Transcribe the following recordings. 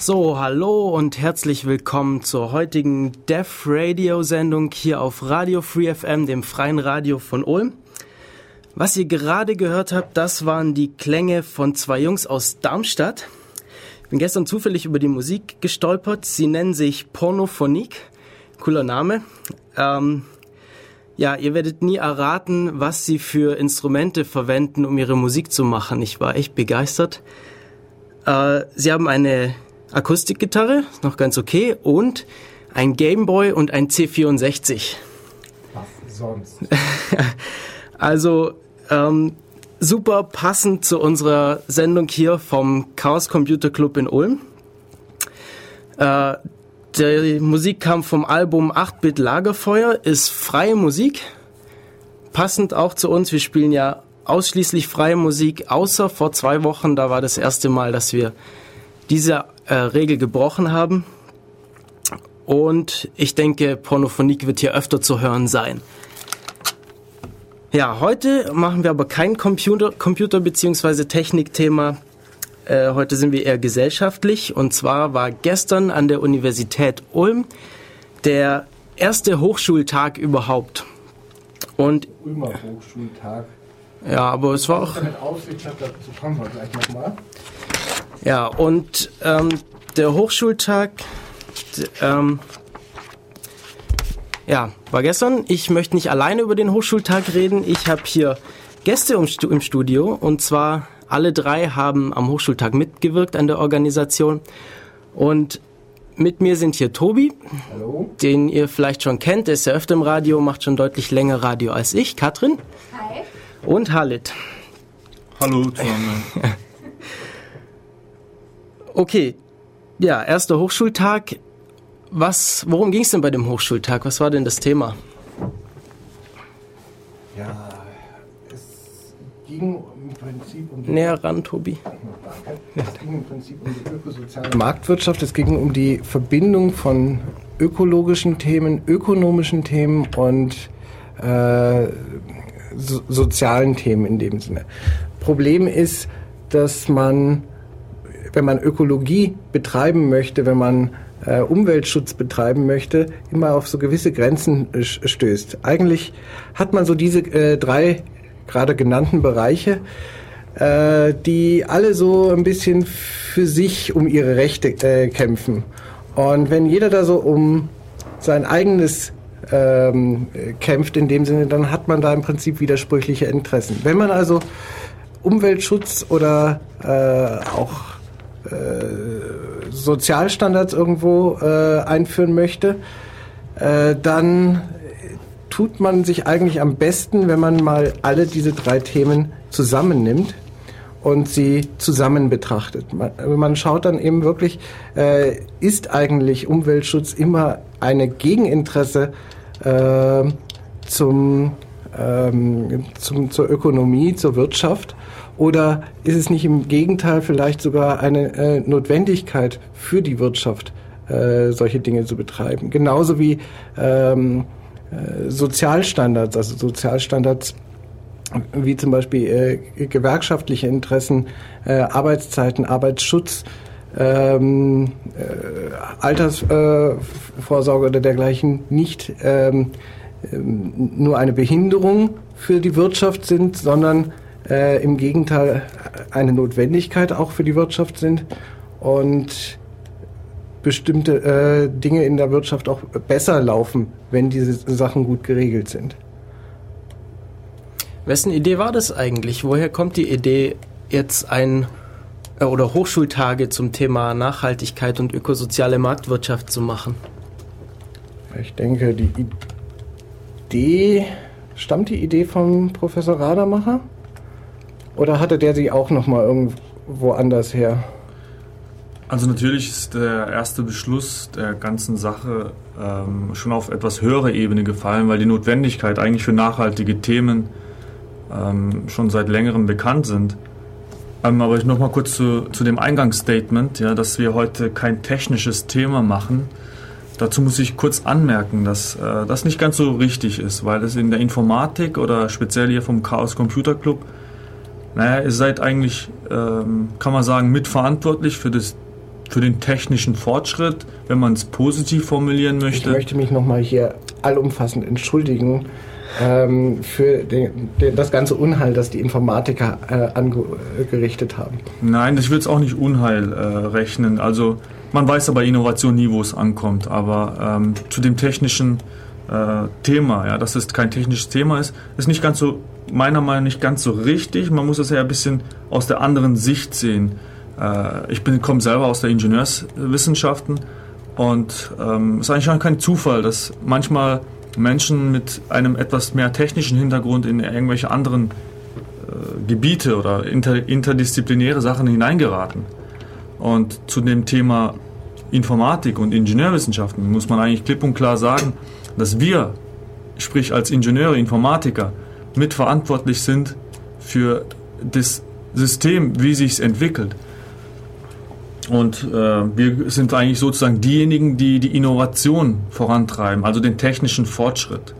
So, hallo und herzlich willkommen zur heutigen Deaf Radio Sendung hier auf Radio Free FM, dem freien Radio von Ulm. Was ihr gerade gehört habt, das waren die Klänge von zwei Jungs aus Darmstadt. Ich bin gestern zufällig über die Musik gestolpert. Sie nennen sich Pornophonik. Cooler Name. Ähm, ja, ihr werdet nie erraten, was sie für Instrumente verwenden, um ihre Musik zu machen. Ich war echt begeistert. Äh, sie haben eine Akustikgitarre, noch ganz okay, und ein Gameboy und ein C64. Was sonst? also ähm, super passend zu unserer Sendung hier vom Chaos Computer Club in Ulm. Äh, die Musik kam vom Album 8-Bit Lagerfeuer, ist freie Musik. Passend auch zu uns. Wir spielen ja ausschließlich freie Musik, außer vor zwei Wochen, da war das erste Mal, dass wir diese äh, Regel gebrochen haben. Und ich denke, Pornophonik wird hier öfter zu hören sein. Ja, heute machen wir aber kein Computer, Computer bzw. Technikthema. Äh, heute sind wir eher gesellschaftlich. Und zwar war gestern an der Universität Ulm der erste Hochschultag überhaupt. Und Ulmer Hochschultag. Ja, aber es war auch. Damit Aussicht hat, dazu kommen wir gleich nochmal. Ja, und ähm, der Hochschultag, ähm, ja, war gestern. Ich möchte nicht alleine über den Hochschultag reden. Ich habe hier Gäste im Studio und zwar alle drei haben am Hochschultag mitgewirkt an der Organisation. Und mit mir sind hier Tobi, Hallo. den ihr vielleicht schon kennt. Der ist ja öfter im Radio, macht schon deutlich länger Radio als ich. Katrin. Hi. Und Halit. Hallo zusammen. Okay, ja, erster Hochschultag. Was, worum ging es denn bei dem Hochschultag? Was war denn das Thema? Ja, es ging im Prinzip um die, Näher ran, Tobi. es ging im Prinzip um die ökosoziale Marktwirtschaft. Es ging um die Verbindung von ökologischen Themen, ökonomischen Themen und äh, so, sozialen Themen in dem Sinne. Problem ist, dass man, wenn man Ökologie betreiben möchte, wenn man äh, Umweltschutz betreiben möchte, immer auf so gewisse Grenzen äh, stößt. Eigentlich hat man so diese äh, drei gerade genannten Bereiche, äh, die alle so ein bisschen für sich um ihre Rechte äh, kämpfen. Und wenn jeder da so um sein eigenes ähm, kämpft in dem Sinne, dann hat man da im Prinzip widersprüchliche Interessen. Wenn man also Umweltschutz oder äh, auch Sozialstandards irgendwo äh, einführen möchte, äh, dann tut man sich eigentlich am besten, wenn man mal alle diese drei Themen zusammennimmt und sie zusammen betrachtet. Man, man schaut dann eben wirklich, äh, ist eigentlich Umweltschutz immer eine Gegeninteresse äh, zum, ähm, zum, zur Ökonomie, zur Wirtschaft? Oder ist es nicht im Gegenteil vielleicht sogar eine äh, Notwendigkeit für die Wirtschaft, äh, solche Dinge zu betreiben? Genauso wie ähm, äh, Sozialstandards, also Sozialstandards wie zum Beispiel äh, gewerkschaftliche Interessen, äh, Arbeitszeiten, Arbeitsschutz, ähm, äh, Altersvorsorge oder dergleichen nicht ähm, nur eine Behinderung für die Wirtschaft sind, sondern äh, im Gegenteil eine Notwendigkeit auch für die Wirtschaft sind und bestimmte äh, Dinge in der Wirtschaft auch besser laufen, wenn diese Sachen gut geregelt sind. Wessen Idee war das eigentlich? Woher kommt die Idee, jetzt ein äh, oder Hochschultage zum Thema Nachhaltigkeit und ökosoziale Marktwirtschaft zu machen? Ich denke, die Idee, stammt die Idee vom Professor Radermacher? Oder hatte der sie auch nochmal irgendwo anders her? Also natürlich ist der erste Beschluss der ganzen Sache ähm, schon auf etwas höhere Ebene gefallen, weil die Notwendigkeit eigentlich für nachhaltige Themen ähm, schon seit längerem bekannt sind. Ähm, aber ich noch mal kurz zu, zu dem Eingangsstatement, ja, dass wir heute kein technisches Thema machen. Dazu muss ich kurz anmerken, dass äh, das nicht ganz so richtig ist, weil es in der Informatik oder speziell hier vom Chaos Computer Club, naja, ihr seid eigentlich, ähm, kann man sagen, mitverantwortlich für das für den technischen Fortschritt, wenn man es positiv formulieren möchte. Ich möchte mich nochmal hier allumfassend entschuldigen ähm, für den, den, das ganze Unheil, das die Informatiker äh, angerichtet haben. Nein, ich will es auch nicht Unheil äh, rechnen. Also man weiß aber Innovation nie, wo es ankommt. Aber ähm, zu dem technischen äh, Thema, ja, dass es kein technisches Thema ist, ist nicht ganz so, meiner Meinung nach nicht ganz so richtig. Man muss es ja ein bisschen aus der anderen Sicht sehen. Äh, ich komme selber aus der Ingenieurswissenschaften und ähm, es ist eigentlich auch kein Zufall, dass manchmal Menschen mit einem etwas mehr technischen Hintergrund in irgendwelche anderen äh, Gebiete oder inter, interdisziplinäre Sachen hineingeraten. Und zu dem Thema Informatik und Ingenieurwissenschaften muss man eigentlich klipp und klar sagen, dass wir, sprich als Ingenieure, Informatiker, mitverantwortlich sind für das System, wie sich es entwickelt. Und äh, wir sind eigentlich sozusagen diejenigen, die die Innovation vorantreiben, also den technischen Fortschritt.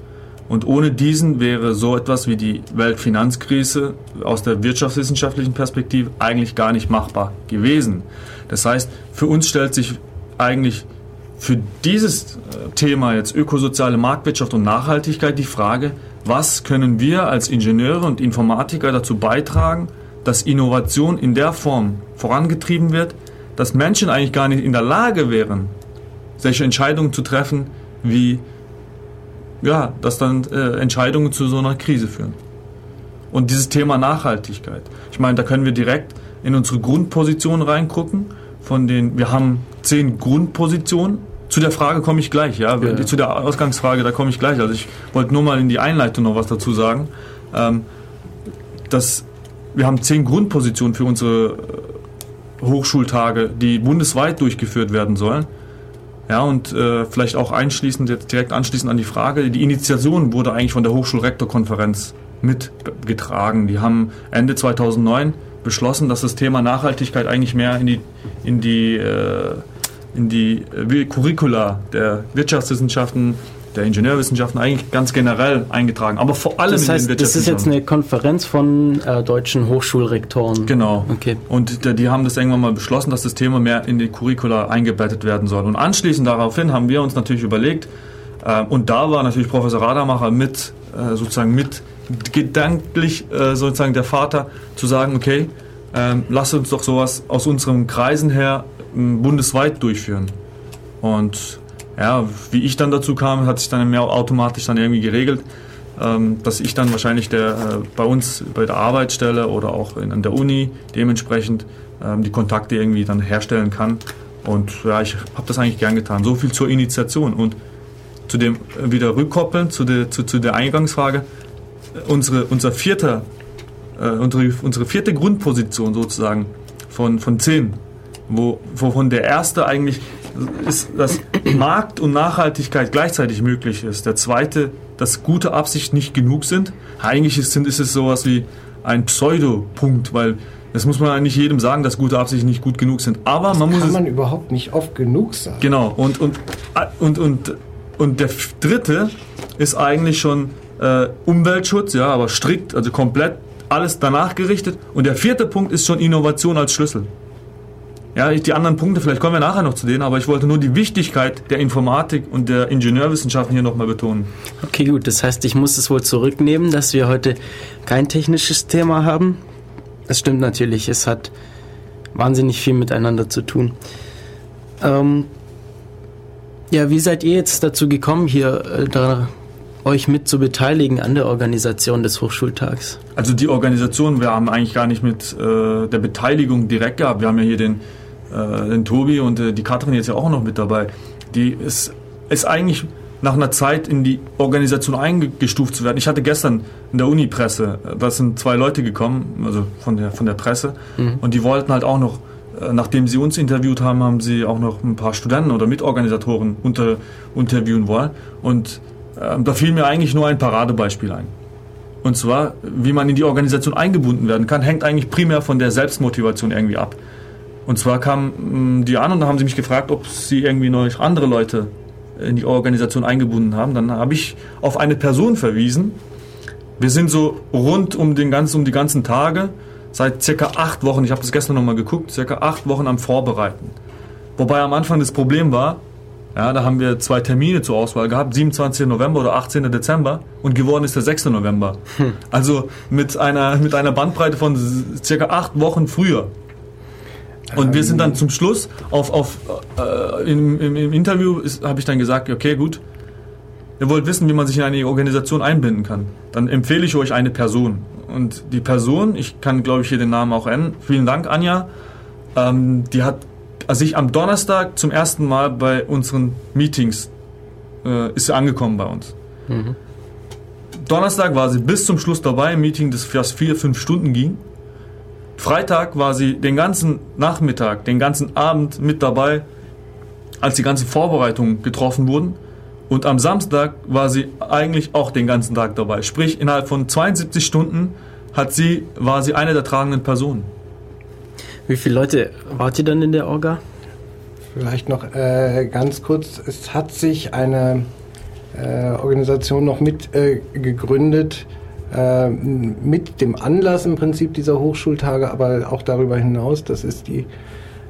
Und ohne diesen wäre so etwas wie die Weltfinanzkrise aus der wirtschaftswissenschaftlichen Perspektive eigentlich gar nicht machbar gewesen. Das heißt, für uns stellt sich eigentlich für dieses äh, Thema jetzt ökosoziale Marktwirtschaft und Nachhaltigkeit die Frage, was können wir als Ingenieure und Informatiker dazu beitragen, dass Innovation in der Form vorangetrieben wird, dass Menschen eigentlich gar nicht in der Lage wären, solche Entscheidungen zu treffen, wie ja, dass dann äh, Entscheidungen zu so einer Krise führen. Und dieses Thema Nachhaltigkeit. Ich meine, da können wir direkt in unsere Grundposition reingucken. Von den, wir haben zehn Grundpositionen. Zu der Frage komme ich gleich, ja. ja. Zu der Ausgangsfrage, da komme ich gleich. Also ich wollte nur mal in die Einleitung noch was dazu sagen. Ähm, dass wir haben zehn Grundpositionen für unsere Hochschultage, die bundesweit durchgeführt werden sollen. Ja, und äh, vielleicht auch einschließend, jetzt direkt anschließend an die Frage, die Initiation wurde eigentlich von der Hochschulrektorkonferenz mitgetragen. Die haben Ende 2009 beschlossen, dass das Thema Nachhaltigkeit eigentlich mehr in die, in die, äh, in die äh, Curricula der Wirtschaftswissenschaften der Ingenieurwissenschaften eigentlich ganz generell eingetragen, aber vor allem das heißt, in den Das ist jetzt eine Konferenz von äh, deutschen Hochschulrektoren. Genau. Okay. Und die, die haben das irgendwann mal beschlossen, dass das Thema mehr in die Curricula eingebettet werden soll. Und anschließend daraufhin haben wir uns natürlich überlegt, äh, und da war natürlich Professor Radamacher mit, äh, sozusagen mit gedanklich äh, sozusagen der Vater, zu sagen, okay, ähm, lass uns doch sowas aus unseren Kreisen her bundesweit durchführen. Und ja, wie ich dann dazu kam, hat sich dann mehr automatisch dann irgendwie geregelt, ähm, dass ich dann wahrscheinlich der, äh, bei uns bei der Arbeitsstelle oder auch in, an der Uni dementsprechend ähm, die Kontakte irgendwie dann herstellen kann. Und ja, ich habe das eigentlich gern getan. So viel zur Initiation. Und zu dem äh, wieder rückkoppeln, zu der, zu, zu der Eingangsfrage, unsere, unser vierter, äh, unsere, unsere vierte Grundposition sozusagen von, von zehn, wo, wovon der erste eigentlich ist, dass Markt und Nachhaltigkeit gleichzeitig möglich ist. Der zweite, dass gute Absichten nicht genug sind. Eigentlich ist, ist es sowas wie ein Pseudopunkt, weil das muss man eigentlich jedem sagen, dass gute Absichten nicht gut genug sind. Aber das man muss kann man überhaupt nicht oft genug sagen. Genau. Und und und und und der dritte ist eigentlich schon äh, Umweltschutz, ja, aber strikt, also komplett alles danach gerichtet. Und der vierte Punkt ist schon Innovation als Schlüssel. Ja, die anderen Punkte, vielleicht kommen wir nachher noch zu denen, aber ich wollte nur die Wichtigkeit der Informatik und der Ingenieurwissenschaften hier nochmal betonen. Okay, gut, das heißt, ich muss es wohl zurücknehmen, dass wir heute kein technisches Thema haben. Das stimmt natürlich, es hat wahnsinnig viel miteinander zu tun. Ähm, ja, wie seid ihr jetzt dazu gekommen, hier äh, da, euch mit zu beteiligen an der Organisation des Hochschultags? Also die Organisation, wir haben eigentlich gar nicht mit äh, der Beteiligung direkt gehabt. Wir haben ja hier den äh, den Tobi und äh, die Katrin jetzt ja auch noch mit dabei, die ist, ist eigentlich nach einer Zeit in die Organisation eingestuft zu werden. Ich hatte gestern in der Uni-Presse, äh, da sind zwei Leute gekommen, also von der, von der Presse, mhm. und die wollten halt auch noch, äh, nachdem sie uns interviewt haben, haben sie auch noch ein paar Studenten oder Mitorganisatoren unter, interviewen wollen. Und äh, da fiel mir eigentlich nur ein Paradebeispiel ein. Und zwar, wie man in die Organisation eingebunden werden kann, hängt eigentlich primär von der Selbstmotivation irgendwie ab. Und zwar kamen mm, die an und da haben sie mich gefragt, ob sie irgendwie noch andere Leute in die Organisation eingebunden haben. Dann habe ich auf eine Person verwiesen. Wir sind so rund um, den ganzen, um die ganzen Tage, seit circa acht Wochen, ich habe das gestern nochmal geguckt, circa acht Wochen am Vorbereiten. Wobei am Anfang das Problem war, ja, da haben wir zwei Termine zur Auswahl gehabt, 27. November oder 18. Dezember und geworden ist der 6. November. Hm. Also mit einer, mit einer Bandbreite von circa acht Wochen früher. Und wir sind dann zum Schluss auf, auf äh, im, im, im, Interview habe ich dann gesagt, okay, gut, ihr wollt wissen, wie man sich in eine Organisation einbinden kann. Dann empfehle ich euch eine Person. Und die Person, ich kann glaube ich hier den Namen auch nennen, vielen Dank Anja, ähm, die hat also ich am Donnerstag zum ersten Mal bei unseren Meetings äh, ist sie angekommen bei uns. Mhm. Donnerstag war sie bis zum Schluss dabei, im Meeting, das fast vier, fünf Stunden ging. Freitag war sie den ganzen Nachmittag, den ganzen Abend mit dabei, als die ganzen Vorbereitungen getroffen wurden. Und am Samstag war sie eigentlich auch den ganzen Tag dabei. Sprich, innerhalb von 72 Stunden hat sie, war sie eine der tragenden Personen. Wie viele Leute wart ihr dann in der Orga? Vielleicht noch äh, ganz kurz. Es hat sich eine äh, Organisation noch mit äh, gegründet, äh, mit dem Anlass im Prinzip dieser Hochschultage, aber auch darüber hinaus. Das ist die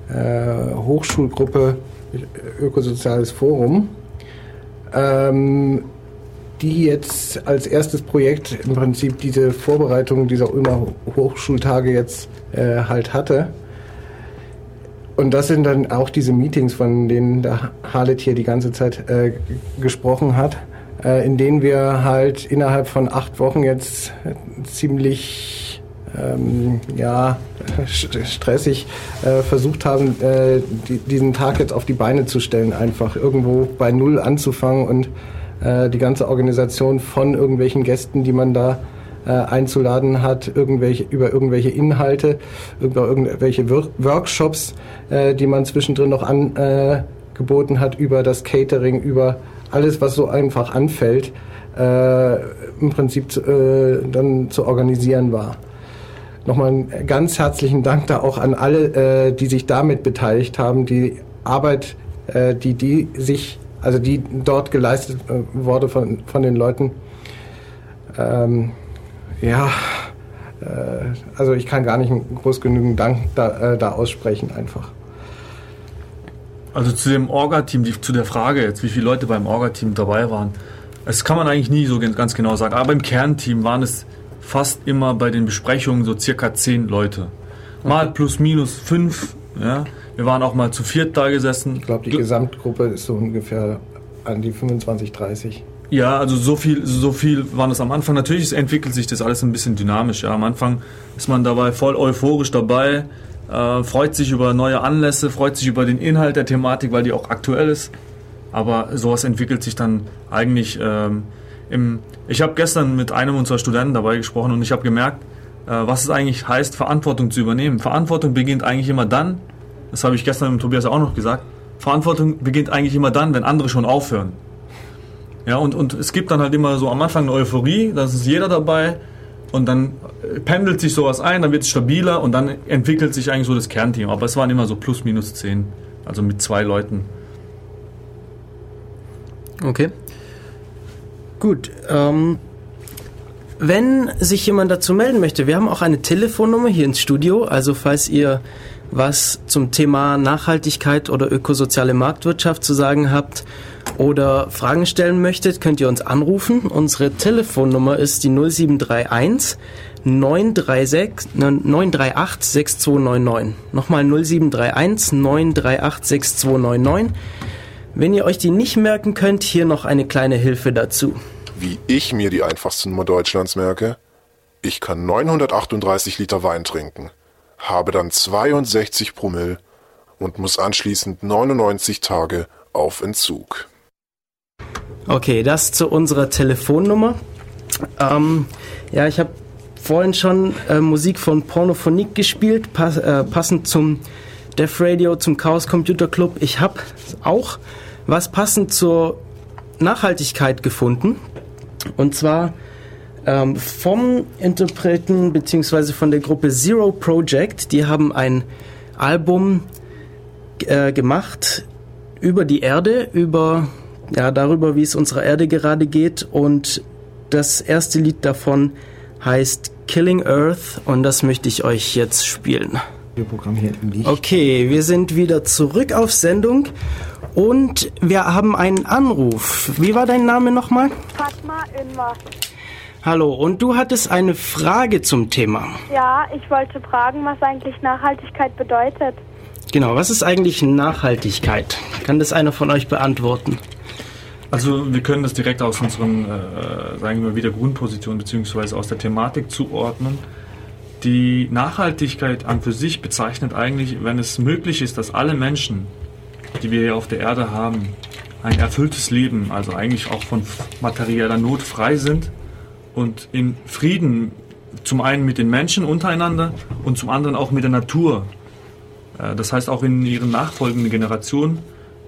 äh, Hochschulgruppe Ökosoziales Forum, ähm, die jetzt als erstes Projekt im Prinzip diese Vorbereitung dieser Ulmer Hochschultage jetzt äh, halt hatte. Und das sind dann auch diese Meetings, von denen der Harlet hier die ganze Zeit äh, gesprochen hat äh, in denen wir halt innerhalb von acht Wochen jetzt ziemlich ähm, ja, stressig äh, versucht haben, äh, die, diesen Tag jetzt auf die Beine zu stellen, einfach irgendwo bei Null anzufangen und äh, die ganze Organisation von irgendwelchen Gästen, die man da äh, einzuladen hat, irgendwelche, über irgendwelche Inhalte, über irgendwelche Wor Workshops, äh, die man zwischendrin noch angeboten hat, über das Catering, über alles, was so einfach anfällt, äh, im Prinzip äh, dann zu organisieren war. Nochmal einen ganz herzlichen Dank da auch an alle, äh, die sich damit beteiligt haben. Die Arbeit, äh, die die sich, also die dort geleistet äh, wurde von, von den Leuten. Ähm, ja, äh, also ich kann gar nicht groß genügend Dank da, da aussprechen einfach. Also zu dem Orga-Team, zu der Frage jetzt, wie viele Leute beim Orga-Team dabei waren. Das kann man eigentlich nie so ganz genau sagen. Aber im Kernteam waren es fast immer bei den Besprechungen so circa zehn Leute. Mal okay. plus minus fünf. Ja. Wir waren auch mal zu viert da gesessen. Ich glaube, die Gesamtgruppe ist so ungefähr an die 25, 30. Ja, also so viel, so viel waren es am Anfang. Natürlich entwickelt sich das alles ein bisschen dynamisch. Ja. Am Anfang ist man dabei voll euphorisch dabei äh, freut sich über neue Anlässe, freut sich über den Inhalt der Thematik, weil die auch aktuell ist. Aber sowas entwickelt sich dann eigentlich ähm, im. Ich habe gestern mit einem unserer Studenten dabei gesprochen und ich habe gemerkt, äh, was es eigentlich heißt, Verantwortung zu übernehmen. Verantwortung beginnt eigentlich immer dann, das habe ich gestern mit Tobias auch noch gesagt, Verantwortung beginnt eigentlich immer dann, wenn andere schon aufhören. Ja, und, und es gibt dann halt immer so am Anfang eine Euphorie, da ist jeder dabei, und dann pendelt sich sowas ein, dann wird es stabiler und dann entwickelt sich eigentlich so das Kernteam. Aber es waren immer so plus minus zehn, also mit zwei Leuten. Okay. Gut. Ähm, wenn sich jemand dazu melden möchte, wir haben auch eine Telefonnummer hier ins Studio. Also falls ihr was zum Thema Nachhaltigkeit oder ökosoziale Marktwirtschaft zu sagen habt oder Fragen stellen möchtet, könnt ihr uns anrufen. Unsere Telefonnummer ist die 0731 936 938 6299. Nochmal 0731 938 6299. Wenn ihr euch die nicht merken könnt, hier noch eine kleine Hilfe dazu. Wie ich mir die einfachste Nummer Deutschlands merke? Ich kann 938 Liter Wein trinken, habe dann 62 Promille und muss anschließend 99 Tage auf Entzug. Okay, das zu unserer Telefonnummer. Ähm, ja, ich habe vorhin schon äh, Musik von Pornophonique gespielt, pass, äh, passend zum Def Radio, zum Chaos Computer Club. Ich habe auch was passend zur Nachhaltigkeit gefunden. Und zwar ähm, vom Interpreten bzw. von der Gruppe Zero Project. Die haben ein Album äh, gemacht über die Erde, über ja, darüber, wie es unserer Erde gerade geht. Und das erste Lied davon heißt Killing Earth und das möchte ich euch jetzt spielen. Programm hier nicht. Okay, wir sind wieder zurück auf Sendung und wir haben einen Anruf. Wie war dein Name nochmal? Fatma Inwa. Hallo, und du hattest eine Frage zum Thema. Ja, ich wollte fragen, was eigentlich Nachhaltigkeit bedeutet. Genau, was ist eigentlich Nachhaltigkeit? Kann das einer von euch beantworten? Also wir können das direkt aus unseren, äh, sagen wir mal, wieder Grundposition beziehungsweise aus der Thematik zuordnen. Die Nachhaltigkeit an für sich bezeichnet eigentlich, wenn es möglich ist, dass alle Menschen, die wir hier auf der Erde haben, ein erfülltes Leben, also eigentlich auch von materieller Not frei sind und in Frieden zum einen mit den Menschen untereinander und zum anderen auch mit der Natur äh, das heißt auch in ihren nachfolgenden Generationen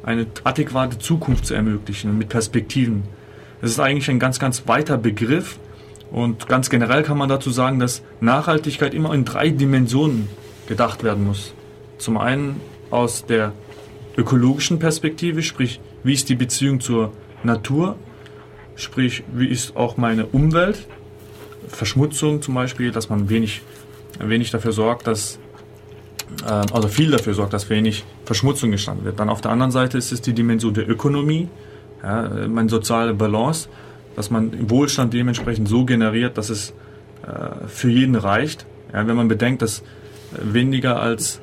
eine adäquate Zukunft zu ermöglichen mit Perspektiven. Das ist eigentlich ein ganz, ganz weiter Begriff und ganz generell kann man dazu sagen, dass Nachhaltigkeit immer in drei Dimensionen gedacht werden muss. Zum einen aus der ökologischen Perspektive, sprich, wie ist die Beziehung zur Natur, sprich, wie ist auch meine Umwelt, Verschmutzung zum Beispiel, dass man wenig, wenig dafür sorgt, dass also viel dafür sorgt, dass wenig Verschmutzung gestanden wird. Dann auf der anderen Seite ist es die Dimension der Ökonomie, ja, meine soziale Balance, dass man Wohlstand dementsprechend so generiert, dass es äh, für jeden reicht. Ja, wenn man bedenkt, dass weniger als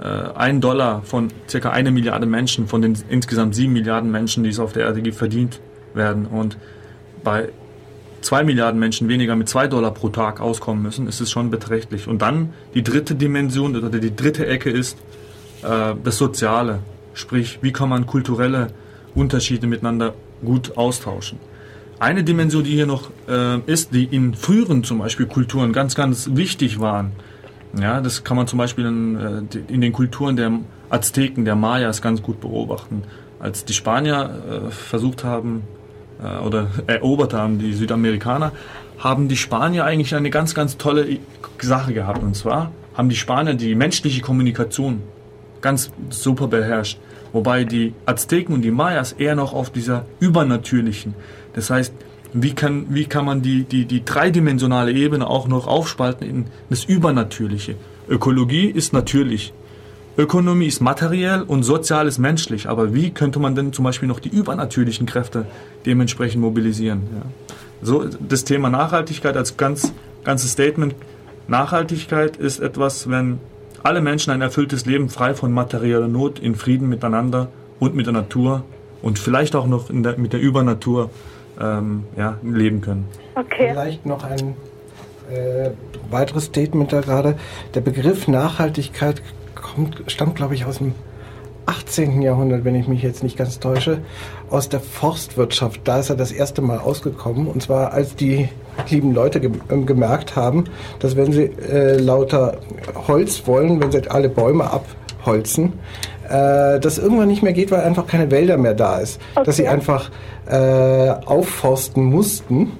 äh, ein Dollar von circa eine Milliarde Menschen, von den insgesamt sieben Milliarden Menschen, die es auf der Erde gibt, verdient werden. Und bei zwei Milliarden Menschen weniger mit zwei Dollar pro Tag auskommen müssen, ist es schon beträchtlich. Und dann die dritte Dimension oder die dritte Ecke ist äh, das Soziale. Sprich, wie kann man kulturelle Unterschiede miteinander gut austauschen. Eine Dimension, die hier noch äh, ist, die in früheren zum Beispiel Kulturen ganz, ganz wichtig waren. Ja, das kann man zum Beispiel in, äh, in den Kulturen der Azteken, der Mayas ganz gut beobachten. Als die Spanier äh, versucht haben, äh, oder erobert haben, die Südamerikaner, haben die Spanier eigentlich eine ganz, ganz tolle Sache gehabt. Und zwar haben die Spanier die menschliche Kommunikation ganz super beherrscht. Wobei die Azteken und die Mayas eher noch auf dieser übernatürlichen, das heißt, wie kann, wie kann man die, die, die dreidimensionale Ebene auch noch aufspalten in das Übernatürliche? Ökologie ist natürlich, Ökonomie ist materiell und sozial ist menschlich. Aber wie könnte man denn zum Beispiel noch die übernatürlichen Kräfte dementsprechend mobilisieren? Ja. So, das Thema Nachhaltigkeit als ganz, ganzes Statement. Nachhaltigkeit ist etwas, wenn alle Menschen ein erfülltes Leben frei von materieller Not in Frieden miteinander und mit der Natur und vielleicht auch noch der, mit der Übernatur ähm, ja, leben können. Okay. Vielleicht noch ein äh, weiteres Statement da gerade. Der Begriff Nachhaltigkeit kommt, stammt, glaube ich, aus dem 18. Jahrhundert, wenn ich mich jetzt nicht ganz täusche, aus der Forstwirtschaft. Da ist er das erste Mal ausgekommen. Und zwar, als die lieben Leute ge äh, gemerkt haben, dass wenn sie äh, lauter Holz wollen, wenn sie alle Bäume abholzen, äh, das irgendwann nicht mehr geht, weil einfach keine Wälder mehr da ist. Okay. Dass sie einfach äh, aufforsten mussten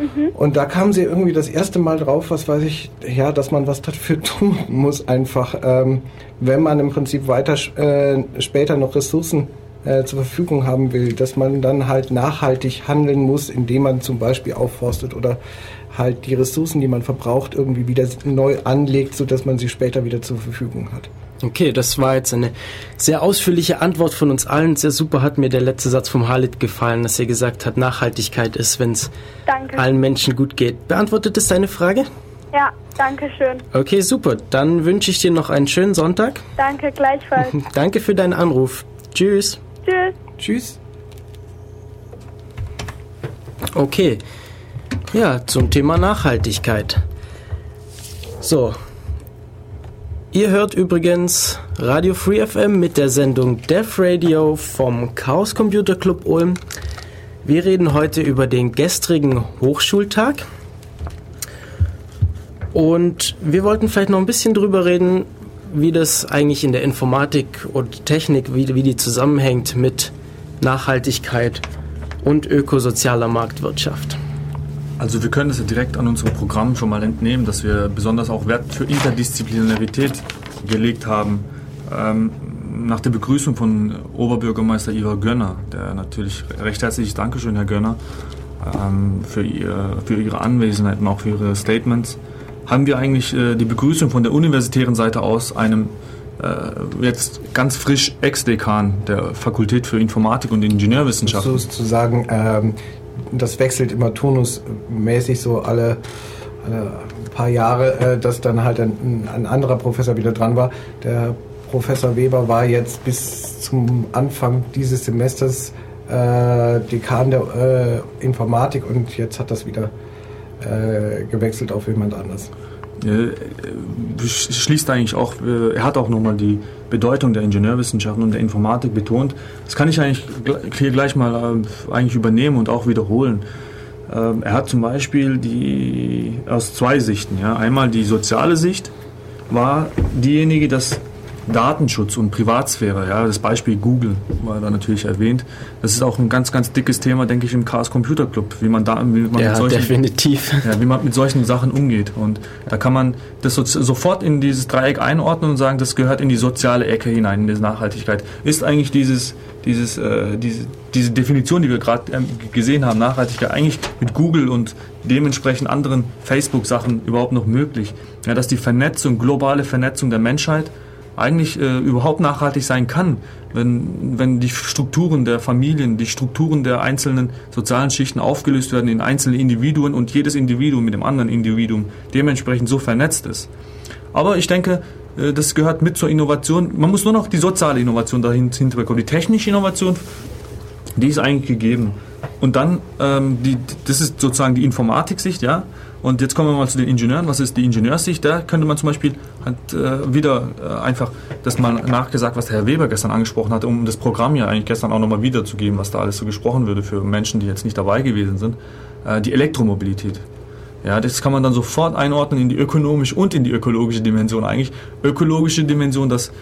Mhm. Und da kam sie irgendwie das erste Mal drauf, was weiß ich, ja, dass man was dafür tun muss, einfach, ähm, wenn man im Prinzip weiter äh, später noch Ressourcen äh, zur Verfügung haben will, dass man dann halt nachhaltig handeln muss, indem man zum Beispiel aufforstet oder halt die Ressourcen, die man verbraucht, irgendwie wieder neu anlegt, sodass man sie später wieder zur Verfügung hat. Okay, das war jetzt eine sehr ausführliche Antwort von uns allen. Sehr super hat mir der letzte Satz vom Halit gefallen, dass er gesagt hat, Nachhaltigkeit ist, wenn es allen Menschen gut geht. Beantwortet es deine Frage? Ja, danke schön. Okay, super. Dann wünsche ich dir noch einen schönen Sonntag. Danke, gleichfalls. danke für deinen Anruf. Tschüss. Tschüss. Tschüss. Okay. Ja, zum Thema Nachhaltigkeit. So, Ihr hört übrigens Radio Free FM mit der Sendung Dev Radio vom Chaos Computer Club Ulm. Wir reden heute über den gestrigen Hochschultag. Und wir wollten vielleicht noch ein bisschen drüber reden, wie das eigentlich in der Informatik und Technik, wie, wie die zusammenhängt mit Nachhaltigkeit und ökosozialer Marktwirtschaft. Also wir können das ja direkt an unserem Programm schon mal entnehmen, dass wir besonders auch Wert für Interdisziplinarität gelegt haben. Ähm, nach der Begrüßung von Oberbürgermeister Ivar Gönner, der natürlich recht herzliches Dankeschön, Herr Gönner, ähm, für, ihr, für Ihre Anwesenheit und auch für Ihre Statements, haben wir eigentlich äh, die Begrüßung von der universitären Seite aus einem äh, jetzt ganz frisch Ex-Dekan der Fakultät für Informatik und Ingenieurwissenschaften. Sozusagen, ähm, das wechselt immer turnusmäßig so alle, alle paar Jahre, äh, dass dann halt ein, ein anderer Professor wieder dran war. Der Professor Weber war jetzt bis zum Anfang dieses Semesters äh, Dekan der äh, Informatik und jetzt hat das wieder äh, gewechselt auf jemand anders. Äh, schließt eigentlich auch, äh, er hat auch nochmal die Bedeutung der Ingenieurwissenschaften und der Informatik betont. Das kann ich eigentlich hier gleich mal äh, eigentlich übernehmen und auch wiederholen. Ähm, er hat zum Beispiel die aus zwei Sichten. Ja. Einmal die soziale Sicht war diejenige, dass Datenschutz und Privatsphäre, ja, das Beispiel Google war da natürlich erwähnt. Das ist auch ein ganz, ganz dickes Thema, denke ich, im Chaos Computer Club, wie man da, wie man ja, mit solchen, definitiv. Ja, wie man mit solchen Sachen umgeht. Und da kann man das so, sofort in dieses Dreieck einordnen und sagen, das gehört in die soziale Ecke hinein, in die Nachhaltigkeit. Ist eigentlich dieses, dieses, äh, diese, diese Definition, die wir gerade äh, gesehen haben, Nachhaltigkeit, eigentlich mit Google und dementsprechend anderen Facebook-Sachen überhaupt noch möglich? Ja, dass die Vernetzung, globale Vernetzung der Menschheit eigentlich äh, überhaupt nachhaltig sein kann, wenn, wenn die Strukturen der Familien, die Strukturen der einzelnen sozialen Schichten aufgelöst werden in einzelne Individuen und jedes Individuum mit dem anderen Individuum dementsprechend so vernetzt ist. Aber ich denke, äh, das gehört mit zur Innovation. Man muss nur noch die soziale Innovation dahinter bekommen. Die technische Innovation, die ist eigentlich gegeben. Und dann, ähm, die, das ist sozusagen die Informatik-Sicht, ja. Und jetzt kommen wir mal zu den Ingenieuren. Was ist die Ingenieurssicht? Da könnte man zum Beispiel halt, äh, wieder äh, einfach das mal nachgesagt, was der Herr Weber gestern angesprochen hat, um das Programm ja eigentlich gestern auch nochmal wiederzugeben, was da alles so gesprochen würde für Menschen, die jetzt nicht dabei gewesen sind. Äh, die Elektromobilität. Ja, das kann man dann sofort einordnen in die ökonomische und in die ökologische Dimension. Eigentlich ökologische Dimension, dass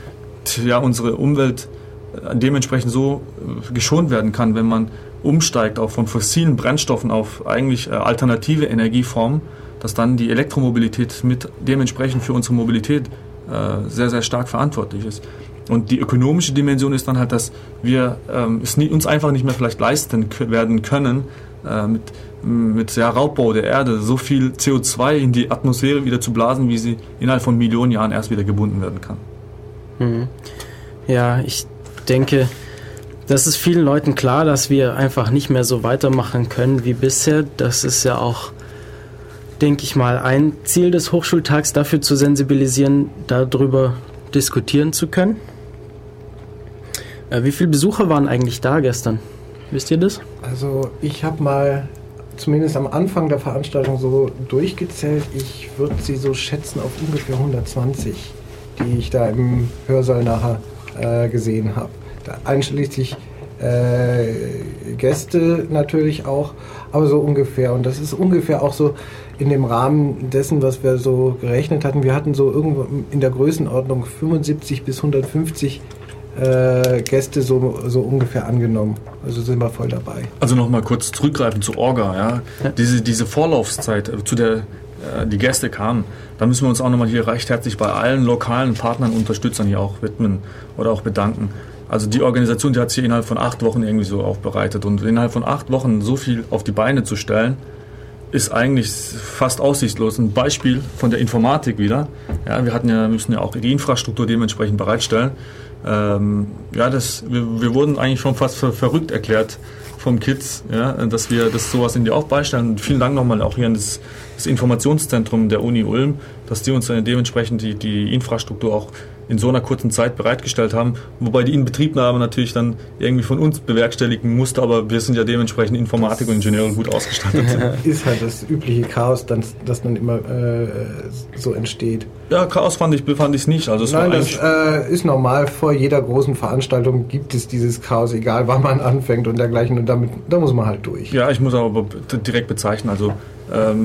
ja, unsere Umwelt äh, dementsprechend so äh, geschont werden kann, wenn man umsteigt auch von fossilen Brennstoffen auf eigentlich äh, alternative Energieformen, dass dann die Elektromobilität mit dementsprechend für unsere Mobilität äh, sehr, sehr stark verantwortlich ist. Und die ökonomische Dimension ist dann halt, dass wir ähm, es uns einfach nicht mehr vielleicht leisten werden können, äh, mit, mit sehr Raubbau der Erde so viel CO2 in die Atmosphäre wieder zu blasen, wie sie innerhalb von Millionen Jahren erst wieder gebunden werden kann. Mhm. Ja, ich denke, das ist vielen Leuten klar, dass wir einfach nicht mehr so weitermachen können wie bisher. Das ist ja auch, denke ich mal, ein Ziel des Hochschultags, dafür zu sensibilisieren, darüber diskutieren zu können. Äh, wie viele Besucher waren eigentlich da gestern? Wisst ihr das? Also ich habe mal zumindest am Anfang der Veranstaltung so durchgezählt. Ich würde sie so schätzen auf ungefähr 120, die ich da im Hörsaal nachher äh, gesehen habe einschließlich äh, Gäste natürlich auch, aber so ungefähr. Und das ist ungefähr auch so in dem Rahmen dessen, was wir so gerechnet hatten. Wir hatten so irgendwo in der Größenordnung 75 bis 150 äh, Gäste so, so ungefähr angenommen. Also sind wir voll dabei. Also nochmal kurz zurückgreifen zu Orga. Ja? ja. Diese, diese Vorlaufzeit, äh, zu der äh, die Gäste kamen, da müssen wir uns auch nochmal hier recht herzlich bei allen lokalen Partnern, Unterstützern hier auch widmen oder auch bedanken. Also die Organisation, die hat sich innerhalb von acht Wochen irgendwie so aufbereitet. Und innerhalb von acht Wochen so viel auf die Beine zu stellen, ist eigentlich fast aussichtslos. Ein Beispiel von der Informatik wieder. Ja, wir hatten ja, müssen ja auch die Infrastruktur dementsprechend bereitstellen. Ähm, ja, das, wir, wir, wurden eigentlich schon fast für verrückt erklärt vom Kids, ja, dass wir das sowas in die auch beistellen. Und vielen Dank nochmal auch hier an das, das Informationszentrum der Uni Ulm, dass die uns dementsprechend die, die Infrastruktur auch in so einer kurzen Zeit bereitgestellt haben, wobei die Inbetriebnahme natürlich dann irgendwie von uns bewerkstelligen musste, aber wir sind ja dementsprechend Informatik und Ingenieure gut ausgestattet. ist halt das übliche Chaos, das, das dann immer äh, so entsteht. Ja, Chaos fand ich fand ich nicht. Also Nein, das äh, ist normal. Vor jeder großen Veranstaltung gibt es dieses Chaos, egal wann man anfängt und dergleichen. Und damit, da muss man halt durch. Ja, ich muss aber direkt bezeichnen. Also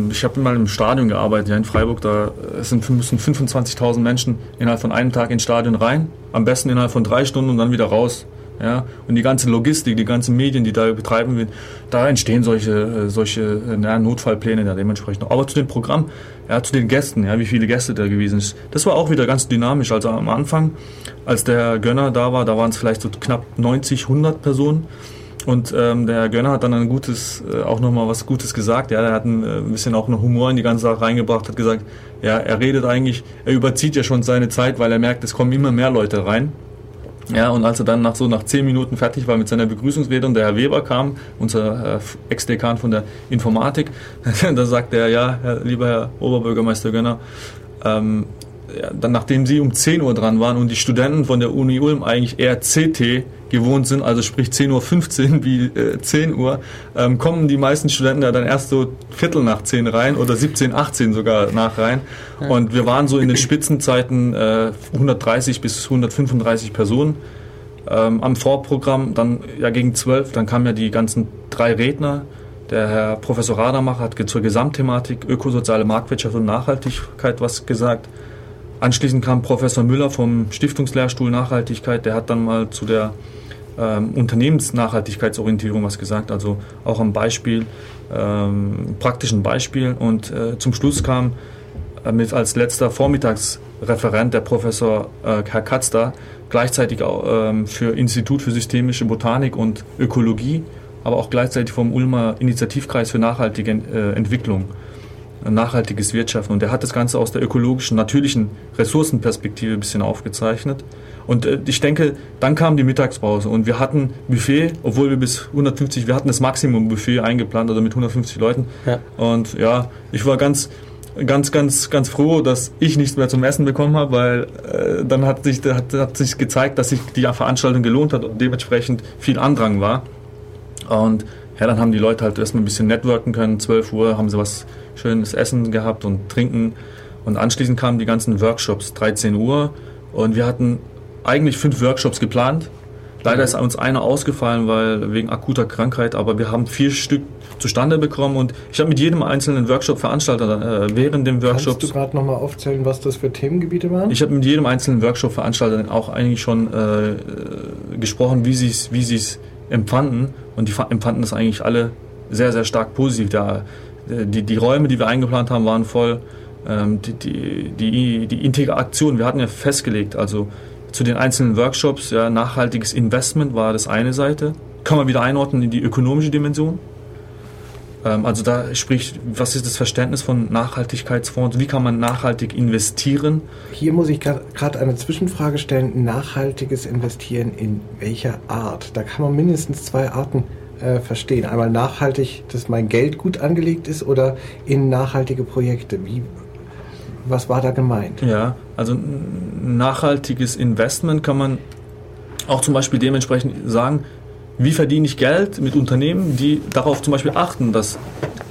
ich habe mal im Stadion gearbeitet, ja in Freiburg, da sind, müssen 25.000 Menschen innerhalb von einem Tag ins Stadion rein, am besten innerhalb von drei Stunden und dann wieder raus. Ja, und die ganze Logistik, die ganzen Medien, die da betreiben da entstehen solche, äh, solche ja, Notfallpläne da dementsprechend. Aber zu dem Programm, ja, zu den Gästen, ja, wie viele Gäste da gewesen sind, das war auch wieder ganz dynamisch. Also am Anfang, als der Gönner da war, da waren es vielleicht so knapp 90, 100 Personen. Und ähm, der Gönner hat dann ein gutes, äh, auch nochmal was Gutes gesagt. Ja, er hat ein, äh, ein bisschen auch noch Humor in die ganze Sache reingebracht, hat gesagt, ja, er redet eigentlich, er überzieht ja schon seine Zeit, weil er merkt, es kommen immer mehr Leute rein. Ja, und als er dann nach so nach zehn Minuten fertig war mit seiner Begrüßungsrede und der Herr Weber kam, unser äh, Ex-Dekan von der Informatik, da sagte er, ja, Herr, lieber Herr Oberbürgermeister Gönner, ähm, ja, dann nachdem Sie um 10 Uhr dran waren und die Studenten von der Uni Ulm eigentlich eher CT gewohnt sind, also sprich 10.15 Uhr wie äh, 10 Uhr, ähm, kommen die meisten Studenten ja dann erst so Viertel nach 10 rein oder 17, 18 sogar nach rein. Und wir waren so in den Spitzenzeiten äh, 130 bis 135 Personen ähm, am Vorprogramm, dann ja gegen 12, dann kamen ja die ganzen drei Redner. Der Herr Professor Radermacher hat zur Gesamtthematik ökosoziale Marktwirtschaft und Nachhaltigkeit was gesagt. Anschließend kam Professor Müller vom Stiftungslehrstuhl Nachhaltigkeit, der hat dann mal zu der ähm, Unternehmensnachhaltigkeitsorientierung was gesagt, also auch am Beispiel, ähm, praktischen Beispiel. Und äh, zum Schluss kam äh, mit als letzter Vormittagsreferent der Professor äh, Herr Katzda, gleichzeitig auch, ähm, für Institut für systemische Botanik und Ökologie, aber auch gleichzeitig vom Ulmer Initiativkreis für nachhaltige äh, Entwicklung nachhaltiges Wirtschaften. Und er hat das Ganze aus der ökologischen, natürlichen Ressourcenperspektive ein bisschen aufgezeichnet. Und äh, ich denke, dann kam die Mittagspause und wir hatten Buffet, obwohl wir bis 150, wir hatten das Maximum Buffet eingeplant, also mit 150 Leuten. Ja. Und ja, ich war ganz, ganz, ganz, ganz froh, dass ich nichts mehr zum Essen bekommen habe, weil äh, dann hat sich, hat, hat sich gezeigt, dass sich die Veranstaltung gelohnt hat und dementsprechend viel Andrang war. Und ja, dann haben die Leute halt erstmal ein bisschen networken können. 12 Uhr haben sie was schönes Essen gehabt und Trinken. Und anschließend kamen die ganzen Workshops, 13 Uhr. Und wir hatten eigentlich fünf Workshops geplant. Leider ist uns einer ausgefallen, weil wegen akuter Krankheit, aber wir haben vier Stück zustande bekommen und ich habe mit jedem einzelnen Workshop-Veranstalter äh, während dem Workshop. Kannst du gerade nochmal aufzählen, was das für Themengebiete waren? Ich habe mit jedem einzelnen Workshop-Veranstalter auch eigentlich schon äh, gesprochen, wie sie es wie sie's empfanden und die empfanden das eigentlich alle sehr, sehr stark positiv. Da, die, die Räume, die wir eingeplant haben, waren voll. Ähm, die, die, die, die Integration, wir hatten ja festgelegt, also zu den einzelnen Workshops, ja, nachhaltiges Investment war das eine Seite. Kann man wieder einordnen in die ökonomische Dimension. Ähm, also da spricht, was ist das Verständnis von Nachhaltigkeitsfonds? Wie kann man nachhaltig investieren? Hier muss ich gerade eine Zwischenfrage stellen. Nachhaltiges Investieren in welcher Art? Da kann man mindestens zwei Arten äh, verstehen. Einmal nachhaltig, dass mein Geld gut angelegt ist oder in nachhaltige Projekte. Wie, was war da gemeint? Ja, also nachhaltiges Investment kann man auch zum Beispiel dementsprechend sagen, wie verdiene ich Geld mit Unternehmen, die darauf zum Beispiel achten, dass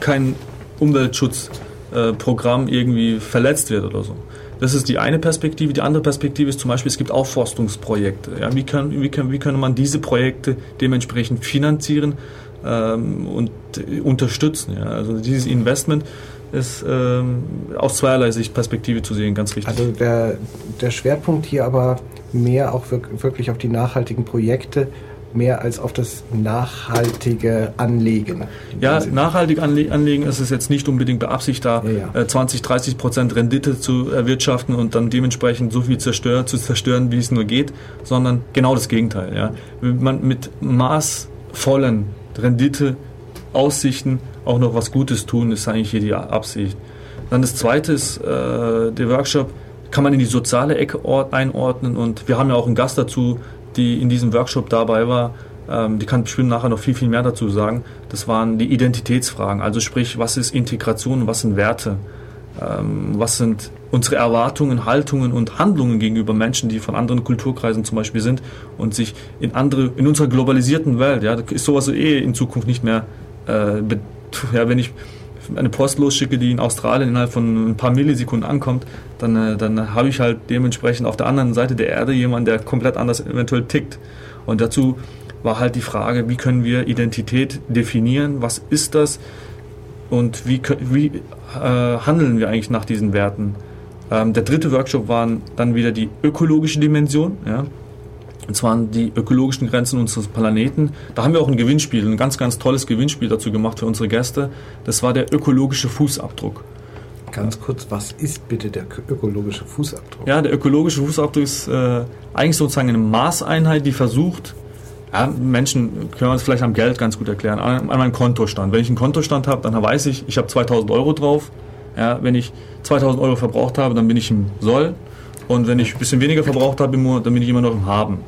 kein Umweltschutzprogramm äh, irgendwie verletzt wird oder so. Das ist die eine Perspektive. Die andere Perspektive ist zum Beispiel, es gibt Aufforstungsprojekte. Ja, wie, kann, wie, kann, wie kann man diese Projekte dementsprechend finanzieren ähm, und unterstützen? Ja? Also dieses Investment ist ähm, aus zweierlei Sicht Perspektive zu sehen, ganz richtig. Also der, der Schwerpunkt hier aber mehr auch wirklich auf die nachhaltigen Projekte mehr als auf das nachhaltige Anlegen. Ja, nachhaltig anlegen ist es jetzt nicht unbedingt beabsichtigt, da ja, ja. 20, äh, 30 Prozent Rendite zu erwirtschaften und dann dementsprechend so viel zerstören, zu zerstören, wie es nur geht, sondern genau das Gegenteil. Ja. Man mit maßvollen Renditeaussichten auch noch was Gutes tun, ist eigentlich hier die Absicht. Dann das Zweite ist, äh, der Workshop kann man in die soziale Ecke einordnen und wir haben ja auch einen Gast dazu, die in diesem Workshop dabei war, ähm, die kann bestimmt nachher noch viel, viel mehr dazu sagen. Das waren die Identitätsfragen. Also sprich, was ist Integration was sind Werte? Ähm, was sind unsere Erwartungen, Haltungen und Handlungen gegenüber Menschen, die von anderen Kulturkreisen zum Beispiel sind und sich in andere, in unserer globalisierten Welt, ja, ist sowas eh in Zukunft nicht mehr, äh, ja, wenn ich eine Post losschicke, die in Australien innerhalb von ein paar Millisekunden ankommt, dann, äh, dann habe ich halt dementsprechend auf der anderen Seite der Erde jemanden, der komplett anders eventuell tickt. Und dazu war halt die Frage, wie können wir Identität definieren, was ist das und wie, wie äh, handeln wir eigentlich nach diesen Werten. Ähm, der dritte Workshop war dann wieder die ökologische Dimension. Ja? Und zwar die ökologischen Grenzen unseres Planeten. Da haben wir auch ein Gewinnspiel, ein ganz, ganz tolles Gewinnspiel dazu gemacht für unsere Gäste. Das war der ökologische Fußabdruck. Ganz kurz, was ist bitte der ökologische Fußabdruck? Ja, der ökologische Fußabdruck ist äh, eigentlich sozusagen eine Maßeinheit, die versucht, Ja, Menschen können wir vielleicht am Geld ganz gut erklären, an, an meinem Kontostand. Wenn ich einen Kontostand habe, dann weiß ich, ich habe 2000 Euro drauf. Ja, wenn ich 2000 Euro verbraucht habe, dann bin ich im Soll. Und wenn ich ein bisschen weniger verbraucht habe im Monat, dann bin ich immer noch im Haben.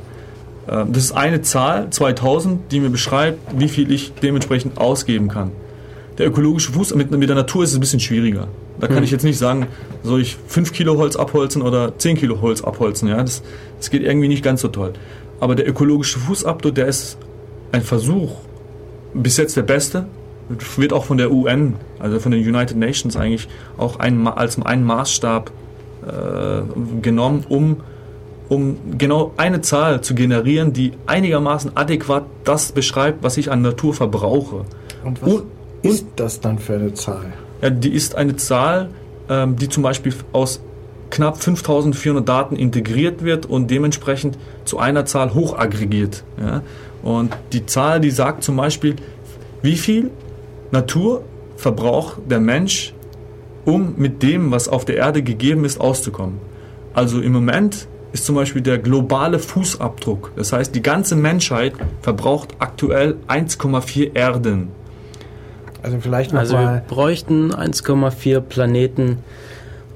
Ähm, das ist eine Zahl, 2000, die mir beschreibt, wie viel ich dementsprechend ausgeben kann. Der ökologische Fuß mit, mit der Natur ist es ein bisschen schwieriger. Da kann mhm. ich jetzt nicht sagen, soll ich 5 Kilo Holz abholzen oder 10 Kilo Holz abholzen. Ja? Das, das geht irgendwie nicht ganz so toll. Aber der ökologische Fußabdruck, der ist ein Versuch, bis jetzt der beste, wird auch von der UN, also von den United Nations eigentlich auch ein, als einen Maßstab äh, genommen, um, um genau eine Zahl zu generieren, die einigermaßen adäquat das beschreibt, was ich an Natur verbrauche. Und was und, ist das dann für eine Zahl? Ja, die ist eine Zahl, ähm, die zum Beispiel aus knapp 5400 Daten integriert wird und dementsprechend zu einer Zahl hochaggregiert. Ja? Und die Zahl, die sagt zum Beispiel, wie viel Natur verbraucht der Mensch, um mit dem, was auf der Erde gegeben ist, auszukommen. Also im Moment ist zum Beispiel der globale Fußabdruck. Das heißt, die ganze Menschheit verbraucht aktuell 1,4 Erden. Also vielleicht noch Also wir bräuchten 1,4 Planeten,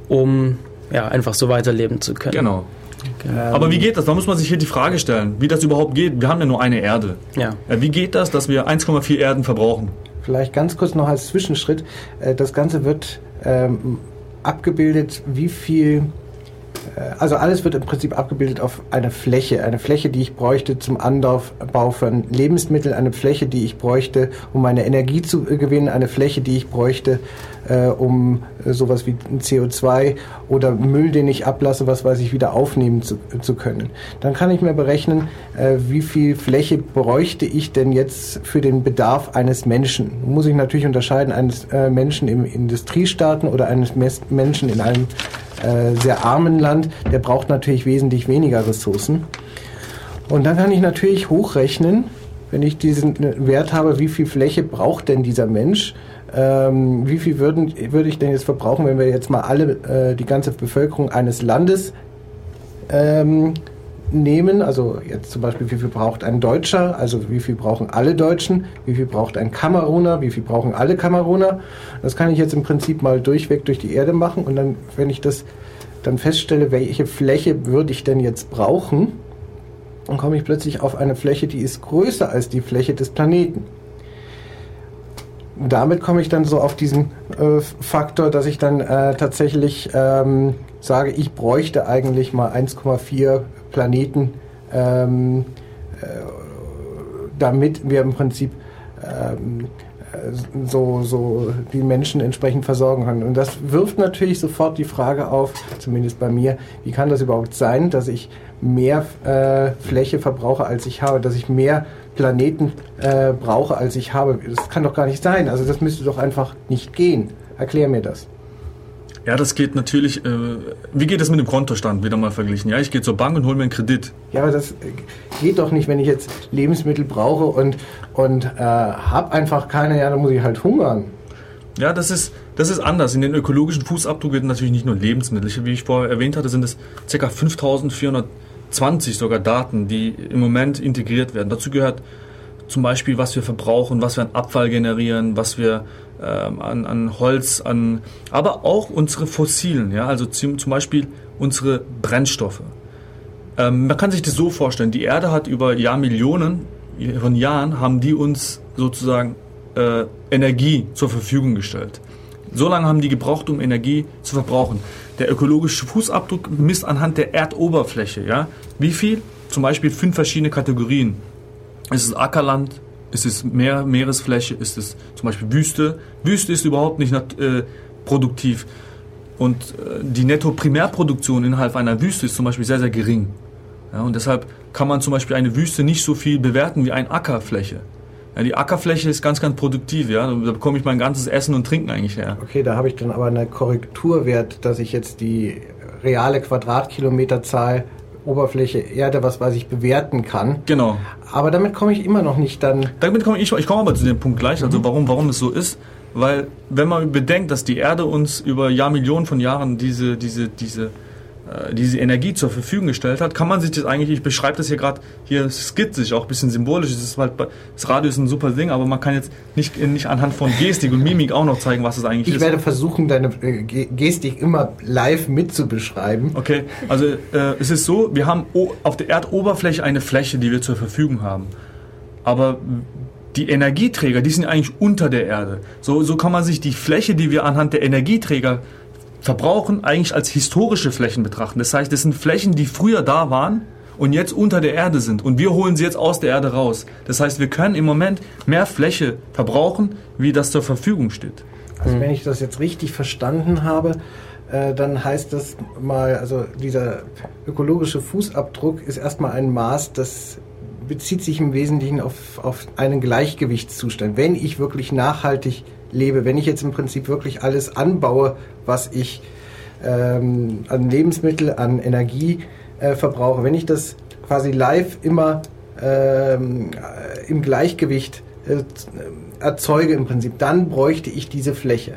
um ja, einfach so weiterleben zu können. Genau. Okay. Aber wie geht das? Da muss man sich hier die Frage stellen, wie das überhaupt geht. Wir haben ja nur eine Erde. Ja. Wie geht das, dass wir 1,4 Erden verbrauchen? Vielleicht ganz kurz noch als Zwischenschritt. Äh, das Ganze wird ähm, abgebildet, wie viel äh, also alles wird im Prinzip abgebildet auf eine Fläche, eine Fläche, die ich bräuchte zum Anbau von Lebensmitteln, eine Fläche, die ich bräuchte, um meine Energie zu gewinnen, eine Fläche, die ich bräuchte, äh, um äh, sowas wie CO2 oder Müll, den ich ablasse, was weiß ich, wieder aufnehmen zu, zu können. Dann kann ich mir berechnen, äh, wie viel Fläche bräuchte ich denn jetzt für den Bedarf eines Menschen. Muss ich natürlich unterscheiden, eines äh, Menschen im Industriestaaten oder eines Menschen in einem äh, sehr armen Land, der braucht natürlich wesentlich weniger Ressourcen. Und dann kann ich natürlich hochrechnen, wenn ich diesen Wert habe, wie viel Fläche braucht denn dieser Mensch, ähm, wie viel würden, würde ich denn jetzt verbrauchen, wenn wir jetzt mal alle, äh, die ganze Bevölkerung eines Landes ähm, nehmen, also jetzt zum Beispiel, wie viel braucht ein Deutscher, also wie viel brauchen alle Deutschen, wie viel braucht ein Kameruner, wie viel brauchen alle Kameruner. Das kann ich jetzt im Prinzip mal durchweg durch die Erde machen und dann, wenn ich das dann feststelle, welche Fläche würde ich denn jetzt brauchen, dann komme ich plötzlich auf eine Fläche, die ist größer als die Fläche des Planeten. Damit komme ich dann so auf diesen äh, Faktor, dass ich dann äh, tatsächlich ähm, sage, ich bräuchte eigentlich mal 1,4 Planeten, ähm, äh, damit wir im Prinzip ähm, äh, so, so die Menschen entsprechend versorgen können. Und das wirft natürlich sofort die Frage auf, zumindest bei mir, wie kann das überhaupt sein, dass ich mehr äh, Fläche verbrauche, als ich habe, dass ich mehr Planeten äh, brauche, als ich habe. Das kann doch gar nicht sein. Also das müsste doch einfach nicht gehen. Erklär mir das. Ja, das geht natürlich. Äh, wie geht es mit dem Kontostand wieder mal verglichen? Ja, ich gehe zur Bank und hole mir einen Kredit. Ja, aber das geht doch nicht, wenn ich jetzt Lebensmittel brauche und, und äh, habe einfach keine, ja, dann muss ich halt hungern. Ja, das ist, das ist anders. In den ökologischen Fußabdruck werden natürlich nicht nur Lebensmittel. Wie ich vorher erwähnt hatte, sind es ca. 5420 sogar Daten, die im Moment integriert werden. Dazu gehört zum Beispiel, was wir verbrauchen, was wir an Abfall generieren, was wir ähm, an, an Holz, an, aber auch unsere Fossilen, ja, also zum, zum Beispiel unsere Brennstoffe. Ähm, man kann sich das so vorstellen, die Erde hat über Jahrmillionen von Jahren, haben die uns sozusagen äh, Energie zur Verfügung gestellt. So lange haben die gebraucht, um Energie zu verbrauchen. Der ökologische Fußabdruck misst anhand der Erdoberfläche. Ja? Wie viel? Zum Beispiel fünf verschiedene Kategorien. Es ist Ackerland, ist es Meer, Meeresfläche? Ist es zum Beispiel Wüste? Wüste ist überhaupt nicht äh, produktiv. Und äh, die Netto-Primärproduktion innerhalb einer Wüste ist zum Beispiel sehr, sehr gering. Ja, und deshalb kann man zum Beispiel eine Wüste nicht so viel bewerten wie eine Ackerfläche. Ja, die Ackerfläche ist ganz, ganz produktiv. Ja? Da bekomme ich mein ganzes Essen und Trinken eigentlich her. Okay, da habe ich dann aber einen Korrekturwert, dass ich jetzt die reale Quadratkilometerzahl Oberfläche Erde, was weiß ich, bewerten kann. Genau. Aber damit komme ich immer noch nicht dann. Damit komme ich, ich komme aber zu dem Punkt gleich, also mhm. warum, warum es so ist. Weil, wenn man bedenkt, dass die Erde uns über Jahrmillionen von Jahren diese, diese, diese diese Energie zur Verfügung gestellt hat, kann man sich das eigentlich, ich beschreibe das hier gerade hier skizzisch, auch ein bisschen symbolisch, das, halt, das Radio ist ein super Ding, aber man kann jetzt nicht, nicht anhand von Gestik und Mimik auch noch zeigen, was es eigentlich ich ist. Ich werde versuchen, deine äh, Gestik immer live mitzubeschreiben. Okay, also äh, es ist so, wir haben auf der Erdoberfläche eine Fläche, die wir zur Verfügung haben. Aber die Energieträger, die sind eigentlich unter der Erde. So, so kann man sich die Fläche, die wir anhand der Energieträger verbrauchen, eigentlich als historische Flächen betrachten. Das heißt, das sind Flächen, die früher da waren und jetzt unter der Erde sind. Und wir holen sie jetzt aus der Erde raus. Das heißt, wir können im Moment mehr Fläche verbrauchen, wie das zur Verfügung steht. Also wenn ich das jetzt richtig verstanden habe, äh, dann heißt das mal, also dieser ökologische Fußabdruck ist erstmal ein Maß, das bezieht sich im Wesentlichen auf, auf einen Gleichgewichtszustand. Wenn ich wirklich nachhaltig lebe, wenn ich jetzt im Prinzip wirklich alles anbaue, was ich ähm, an Lebensmittel, an Energie äh, verbrauche, wenn ich das quasi live immer ähm, im Gleichgewicht äh, erzeuge im Prinzip, dann bräuchte ich diese Fläche.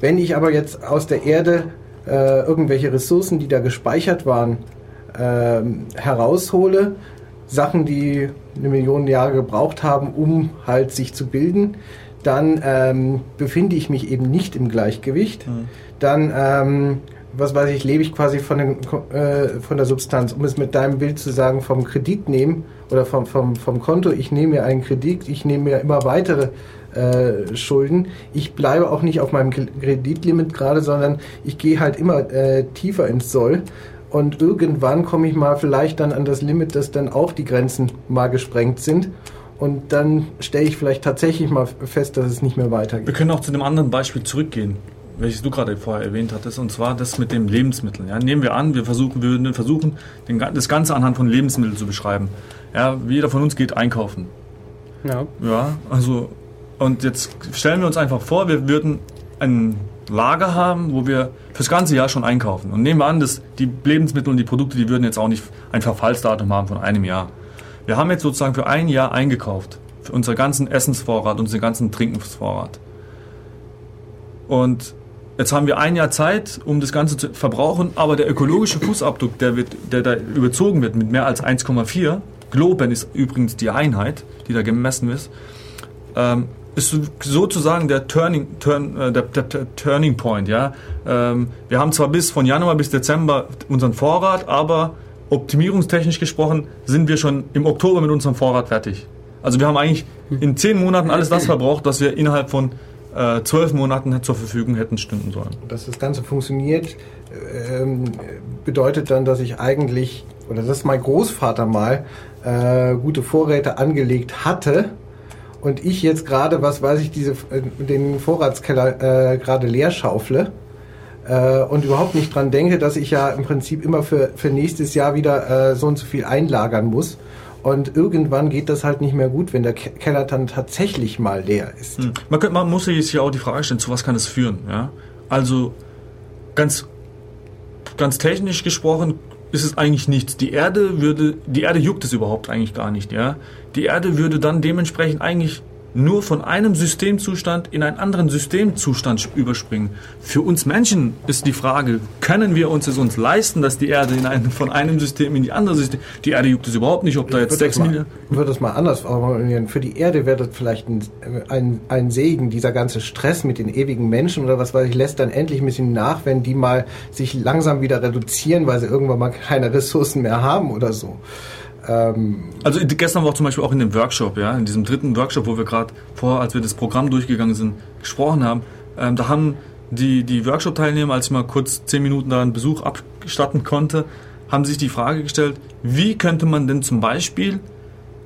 Wenn ich aber jetzt aus der Erde äh, irgendwelche Ressourcen, die da gespeichert waren, äh, heraushole, Sachen, die eine Million Jahre gebraucht haben, um halt sich zu bilden, dann ähm, befinde ich mich eben nicht im Gleichgewicht. Mhm. Dann, ähm, was weiß ich, lebe ich quasi von, den, äh, von der Substanz. Um es mit deinem Bild zu sagen, vom Kredit nehmen oder vom, vom, vom Konto, ich nehme mir einen Kredit, ich nehme mir immer weitere äh, Schulden. Ich bleibe auch nicht auf meinem Kreditlimit gerade, sondern ich gehe halt immer äh, tiefer ins Soll. Und irgendwann komme ich mal vielleicht dann an das Limit, dass dann auch die Grenzen mal gesprengt sind. Und dann stelle ich vielleicht tatsächlich mal fest, dass es nicht mehr weitergeht. Wir können auch zu einem anderen Beispiel zurückgehen, welches du gerade vorher erwähnt hattest, und zwar das mit den Lebensmitteln. Ja, nehmen wir an, wir versuchen, wir würden versuchen, den, das Ganze anhand von Lebensmitteln zu beschreiben. Ja, jeder von uns geht einkaufen. Ja. Ja, also, und jetzt stellen wir uns einfach vor, wir würden ein Lager haben, wo wir fürs ganze Jahr schon einkaufen. Und nehmen wir an, dass die Lebensmittel und die Produkte, die würden jetzt auch nicht ein Verfallsdatum haben von einem Jahr. Wir haben jetzt sozusagen für ein Jahr eingekauft. Für unseren ganzen Essensvorrat, unseren ganzen Trinkensvorrat. Und jetzt haben wir ein Jahr Zeit, um das Ganze zu verbrauchen, aber der ökologische Fußabdruck, der, wird, der da überzogen wird mit mehr als 1,4, Globen ist übrigens die Einheit, die da gemessen ist, ähm, ist sozusagen der Turning, Turn, äh, der, der, der, Turning Point. Ja? Ähm, wir haben zwar bis von Januar bis Dezember unseren Vorrat, aber optimierungstechnisch gesprochen sind wir schon im Oktober mit unserem Vorrat fertig. Also wir haben eigentlich in zehn Monaten alles das verbraucht, was wir innerhalb von äh, zwölf Monaten zur Verfügung hätten stünden sollen. Dass das Ganze funktioniert, ähm, bedeutet dann, dass ich eigentlich, oder dass mein Großvater mal äh, gute Vorräte angelegt hatte und ich jetzt gerade, was weiß ich, diese, äh, den Vorratskeller äh, gerade leer schaufle äh, und überhaupt nicht dran denke, dass ich ja im Prinzip immer für, für nächstes Jahr wieder äh, so und so viel einlagern muss. Und irgendwann geht das halt nicht mehr gut, wenn der Keller dann tatsächlich mal leer ist. Hm. Man, könnte, man muss sich jetzt hier auch die Frage stellen, zu was kann es führen? Ja? Also ganz, ganz technisch gesprochen ist es eigentlich nichts. Die Erde würde, die Erde juckt es überhaupt eigentlich gar nicht. Ja? Die Erde würde dann dementsprechend eigentlich nur von einem Systemzustand in einen anderen Systemzustand überspringen. Für uns Menschen ist die Frage, können wir uns es uns leisten, dass die Erde in einen, von einem System in die andere System, die Erde juckt es überhaupt nicht, ob da jetzt sechs Milliarden... Ich würde das mal anders formulieren. Für die Erde wäre das vielleicht ein, ein, ein Segen, dieser ganze Stress mit den ewigen Menschen oder was weiß ich, lässt dann endlich ein bisschen nach, wenn die mal sich langsam wieder reduzieren, weil sie irgendwann mal keine Ressourcen mehr haben oder so. Ähm also gestern war zum Beispiel auch in dem Workshop, ja, in diesem dritten Workshop, wo wir gerade vor, als wir das Programm durchgegangen sind, gesprochen haben, ähm, da haben die, die Workshop-Teilnehmer, als ich mal kurz zehn Minuten da einen Besuch abstatten konnte, haben sich die Frage gestellt, wie könnte man denn zum Beispiel,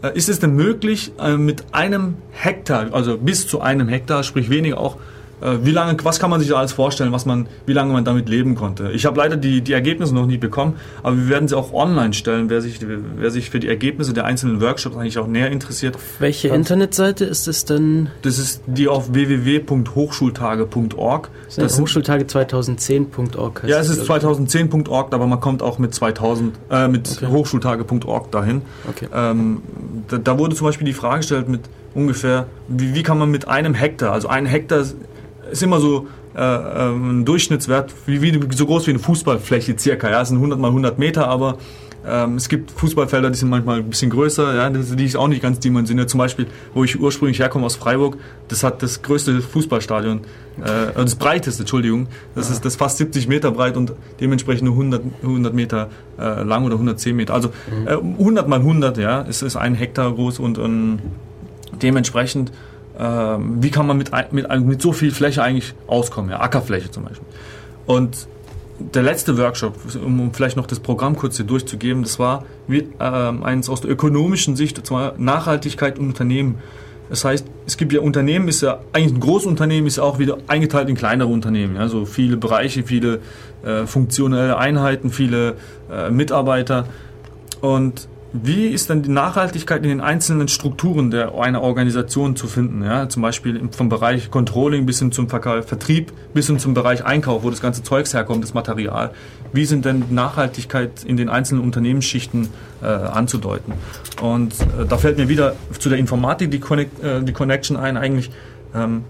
äh, ist es denn möglich, äh, mit einem Hektar, also bis zu einem Hektar, sprich weniger auch, wie lange, was kann man sich da alles vorstellen, was man, wie lange man damit leben konnte? Ich habe leider die, die Ergebnisse noch nie bekommen, aber wir werden sie auch online stellen, wer sich, wer sich für die Ergebnisse der einzelnen Workshops eigentlich auch näher interessiert. Auf welche Internetseite ist es denn? Das ist die auf www.hochschultage.org. Das Hochschultage 2010.org Ja, es ist 2010.org, aber man kommt auch mit 2000, äh, mit okay. hochschultage.org dahin. Okay. Ähm, da, da, wurde zum Beispiel die Frage gestellt mit ungefähr, wie, wie kann man mit einem Hektar, also ein Hektar ist immer so äh, ähm, ein Durchschnittswert, wie, wie, so groß wie eine Fußballfläche circa. Ja, es sind 100 mal 100 Meter, aber ähm, es gibt Fußballfelder, die sind manchmal ein bisschen größer, ja, die ist auch nicht ganz dimensioniert. Zum Beispiel, wo ich ursprünglich herkomme aus Freiburg, das hat das größte Fußballstadion, äh, das breiteste, Entschuldigung, das ja. ist das fast 70 Meter breit und dementsprechend nur 100, 100 Meter äh, lang oder 110 Meter. Also äh, 100 mal 100, ja, es ist ein Hektar groß und ähm, dementsprechend wie kann man mit, mit, mit so viel Fläche eigentlich auskommen, ja, Ackerfläche zum Beispiel. Und der letzte Workshop, um vielleicht noch das Programm kurz hier durchzugeben, das war wie, ähm, eins aus der ökonomischen Sicht, und zwar Nachhaltigkeit und Unternehmen. Das heißt, es gibt ja Unternehmen, ist ja eigentlich ein Großunternehmen, ist ja auch wieder eingeteilt in kleinere Unternehmen. Ja, so viele Bereiche, viele äh, funktionelle Einheiten, viele äh, Mitarbeiter. Und wie ist denn die Nachhaltigkeit in den einzelnen Strukturen der, einer Organisation zu finden? Ja? Zum Beispiel vom Bereich Controlling bis hin zum Vertrieb, bis hin zum Bereich Einkauf, wo das ganze Zeugs herkommt, das Material. Wie sind denn Nachhaltigkeit in den einzelnen Unternehmensschichten äh, anzudeuten? Und äh, da fällt mir wieder zu der Informatik die, Connect, äh, die Connection ein, eigentlich, ähm,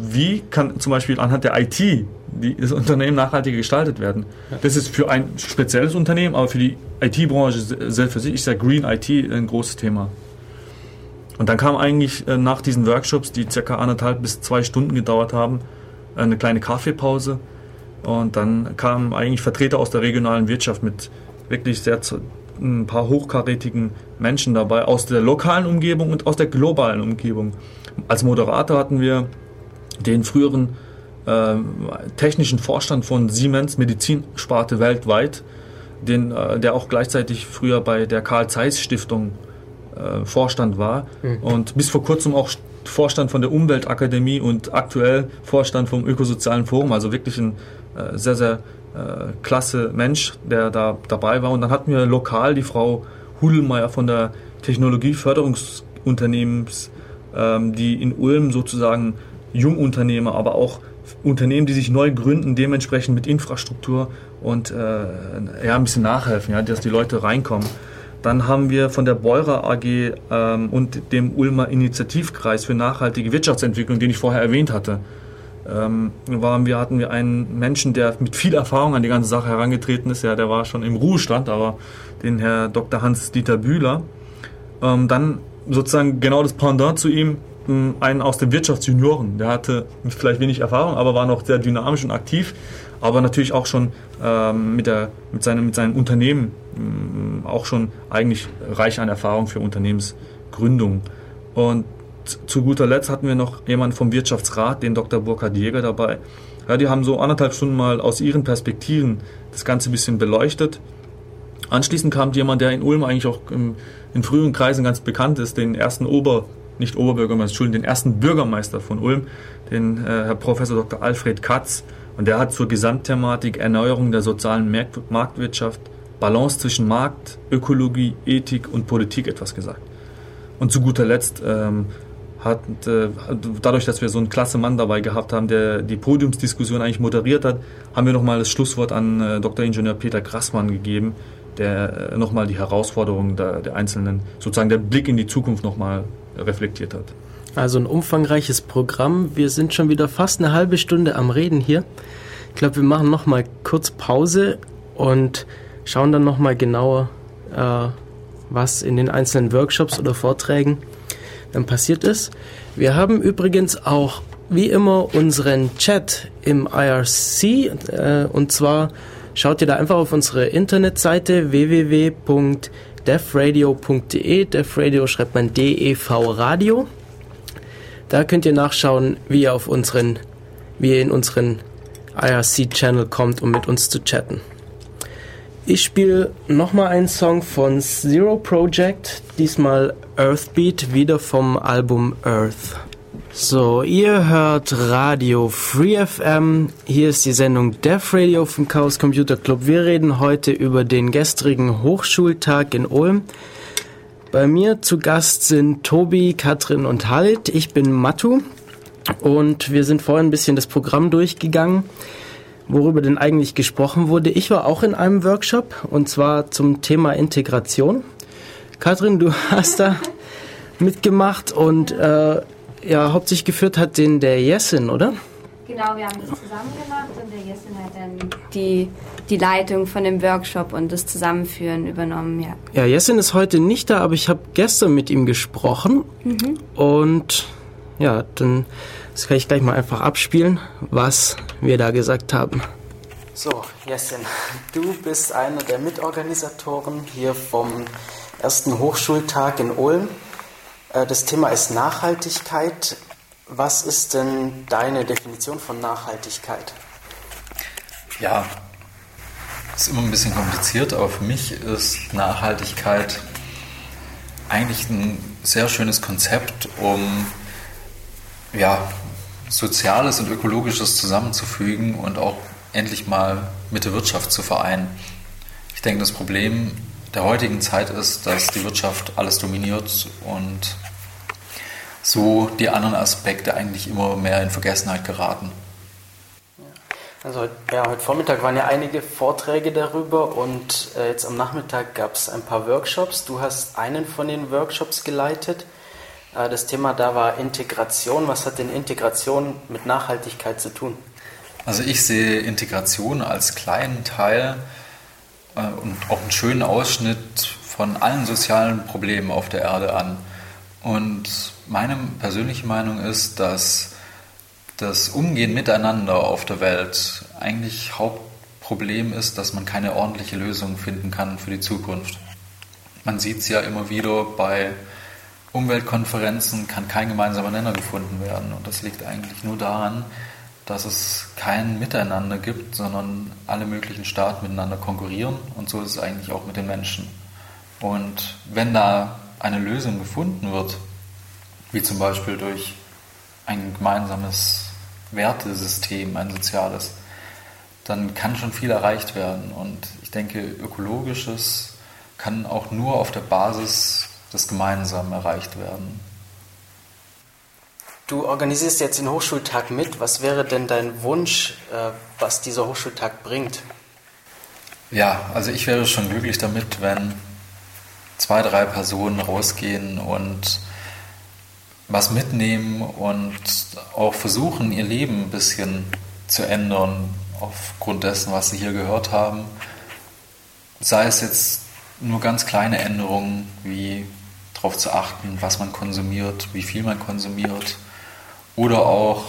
wie kann zum Beispiel anhand der IT die, das Unternehmen nachhaltiger gestaltet werden. Das ist für ein spezielles Unternehmen, aber für die IT-Branche selbst für sich ist ja Green IT ein großes Thema. Und dann kam eigentlich äh, nach diesen Workshops, die circa anderthalb bis zwei Stunden gedauert haben, eine kleine Kaffeepause. Und dann kamen eigentlich Vertreter aus der regionalen Wirtschaft mit wirklich sehr ein paar hochkarätigen Menschen dabei, aus der lokalen Umgebung und aus der globalen Umgebung. Als Moderator hatten wir den früheren äh, technischen Vorstand von Siemens Medizinsparte weltweit, den, äh, der auch gleichzeitig früher bei der Karl Zeiss Stiftung äh, Vorstand war mhm. und bis vor kurzem auch Vorstand von der Umweltakademie und aktuell Vorstand vom Ökosozialen Forum, also wirklich ein äh, sehr, sehr äh, klasse Mensch, der da dabei war. Und dann hatten wir lokal die Frau Hudelmeier von der Technologieförderungsunternehmens, ähm, die in Ulm sozusagen Jungunternehmer, aber auch Unternehmen, die sich neu gründen, dementsprechend mit Infrastruktur und äh, ja, ein bisschen nachhelfen, ja, dass die Leute reinkommen. Dann haben wir von der Beurer AG ähm, und dem Ulmer Initiativkreis für nachhaltige Wirtschaftsentwicklung, den ich vorher erwähnt hatte, ähm, waren wir, hatten wir einen Menschen, der mit viel Erfahrung an die ganze Sache herangetreten ist. Ja, der war schon im Ruhestand, aber den Herr Dr. Hans-Dieter Bühler. Ähm, dann sozusagen genau das Pendant zu ihm, einen aus den Wirtschaftsjunioren. Der hatte vielleicht wenig Erfahrung, aber war noch sehr dynamisch und aktiv, aber natürlich auch schon ähm, mit, der, mit, seinem, mit seinem Unternehmen ähm, auch schon eigentlich reich an Erfahrung für Unternehmensgründung. Und zu guter Letzt hatten wir noch jemanden vom Wirtschaftsrat, den Dr. Burkhard Jäger dabei. Ja, die haben so anderthalb Stunden mal aus ihren Perspektiven das Ganze ein bisschen beleuchtet. Anschließend kam jemand, der in Ulm eigentlich auch im, in früheren Kreisen ganz bekannt ist, den ersten Ober nicht Oberbürgermeister, Entschuldigung, den ersten Bürgermeister von Ulm, den äh, Herr Professor Dr. Alfred Katz. Und der hat zur Gesamtthematik Erneuerung der sozialen Marktwirtschaft, Balance zwischen Markt, Ökologie, Ethik und Politik etwas gesagt. Und zu guter Letzt ähm, hat, äh, dadurch, dass wir so einen klasse Mann dabei gehabt haben, der die Podiumsdiskussion eigentlich moderiert hat, haben wir nochmal das Schlusswort an äh, Dr. Ingenieur Peter Grassmann gegeben, der äh, nochmal die Herausforderungen der, der, einzelnen, sozusagen der Blick in die Zukunft nochmal reflektiert hat. Also ein umfangreiches Programm. Wir sind schon wieder fast eine halbe Stunde am Reden hier. Ich glaube, wir machen noch mal kurz Pause und schauen dann noch mal genauer, äh, was in den einzelnen Workshops oder Vorträgen dann passiert ist. Wir haben übrigens auch wie immer unseren Chat im IRC äh, und zwar schaut ihr da einfach auf unsere Internetseite www.de defradio.de. Defradio schreibt man DEV Radio. Da könnt ihr nachschauen, wie ihr auf unseren, wie ihr in unseren IRC-Channel kommt, um mit uns zu chatten. Ich spiele nochmal einen Song von Zero Project, diesmal Earthbeat, wieder vom Album Earth. So, ihr hört Radio Free FM. Hier ist die Sendung Def Radio vom Chaos Computer Club. Wir reden heute über den gestrigen Hochschultag in Ulm. Bei mir zu Gast sind Tobi, Katrin und Halit. Ich bin Matu und wir sind vorhin ein bisschen das Programm durchgegangen, worüber denn eigentlich gesprochen wurde. Ich war auch in einem Workshop und zwar zum Thema Integration. Katrin, du hast da mitgemacht und äh, ja, hauptsächlich geführt hat den der Jessin, oder? Genau, wir haben das zusammen gemacht und der Jessin hat dann die, die Leitung von dem Workshop und das Zusammenführen übernommen, ja. Ja, Jessin ist heute nicht da, aber ich habe gestern mit ihm gesprochen mhm. und ja, dann das kann ich gleich mal einfach abspielen, was wir da gesagt haben. So, Jessin, du bist einer der Mitorganisatoren hier vom ersten Hochschultag in Ulm. Äh, das Thema ist Nachhaltigkeit. Was ist denn deine Definition von Nachhaltigkeit? Ja, ist immer ein bisschen kompliziert, aber für mich ist Nachhaltigkeit eigentlich ein sehr schönes Konzept, um ja, Soziales und Ökologisches zusammenzufügen und auch endlich mal mit der Wirtschaft zu vereinen. Ich denke, das Problem der heutigen Zeit ist, dass die Wirtschaft alles dominiert und so die anderen Aspekte eigentlich immer mehr in Vergessenheit geraten. Also ja, heute Vormittag waren ja einige Vorträge darüber und äh, jetzt am Nachmittag gab es ein paar Workshops. Du hast einen von den Workshops geleitet. Äh, das Thema da war Integration. Was hat denn Integration mit Nachhaltigkeit zu tun? Also ich sehe Integration als kleinen Teil und auch einen schönen Ausschnitt von allen sozialen Problemen auf der Erde an. Und meine persönliche Meinung ist, dass das Umgehen miteinander auf der Welt eigentlich Hauptproblem ist, dass man keine ordentliche Lösung finden kann für die Zukunft. Man sieht es ja immer wieder bei Umweltkonferenzen, kann kein gemeinsamer Nenner gefunden werden. Und das liegt eigentlich nur daran, dass es kein Miteinander gibt, sondern alle möglichen Staaten miteinander konkurrieren und so ist es eigentlich auch mit den Menschen. Und wenn da eine Lösung gefunden wird, wie zum Beispiel durch ein gemeinsames Wertesystem, ein soziales, dann kann schon viel erreicht werden. Und ich denke, ökologisches kann auch nur auf der Basis des Gemeinsamen erreicht werden. Du organisierst jetzt den Hochschultag mit. Was wäre denn dein Wunsch, äh, was dieser Hochschultag bringt? Ja, also ich wäre schon glücklich damit, wenn zwei, drei Personen rausgehen und was mitnehmen und auch versuchen, ihr Leben ein bisschen zu ändern aufgrund dessen, was sie hier gehört haben. Sei es jetzt nur ganz kleine Änderungen, wie darauf zu achten, was man konsumiert, wie viel man konsumiert, oder auch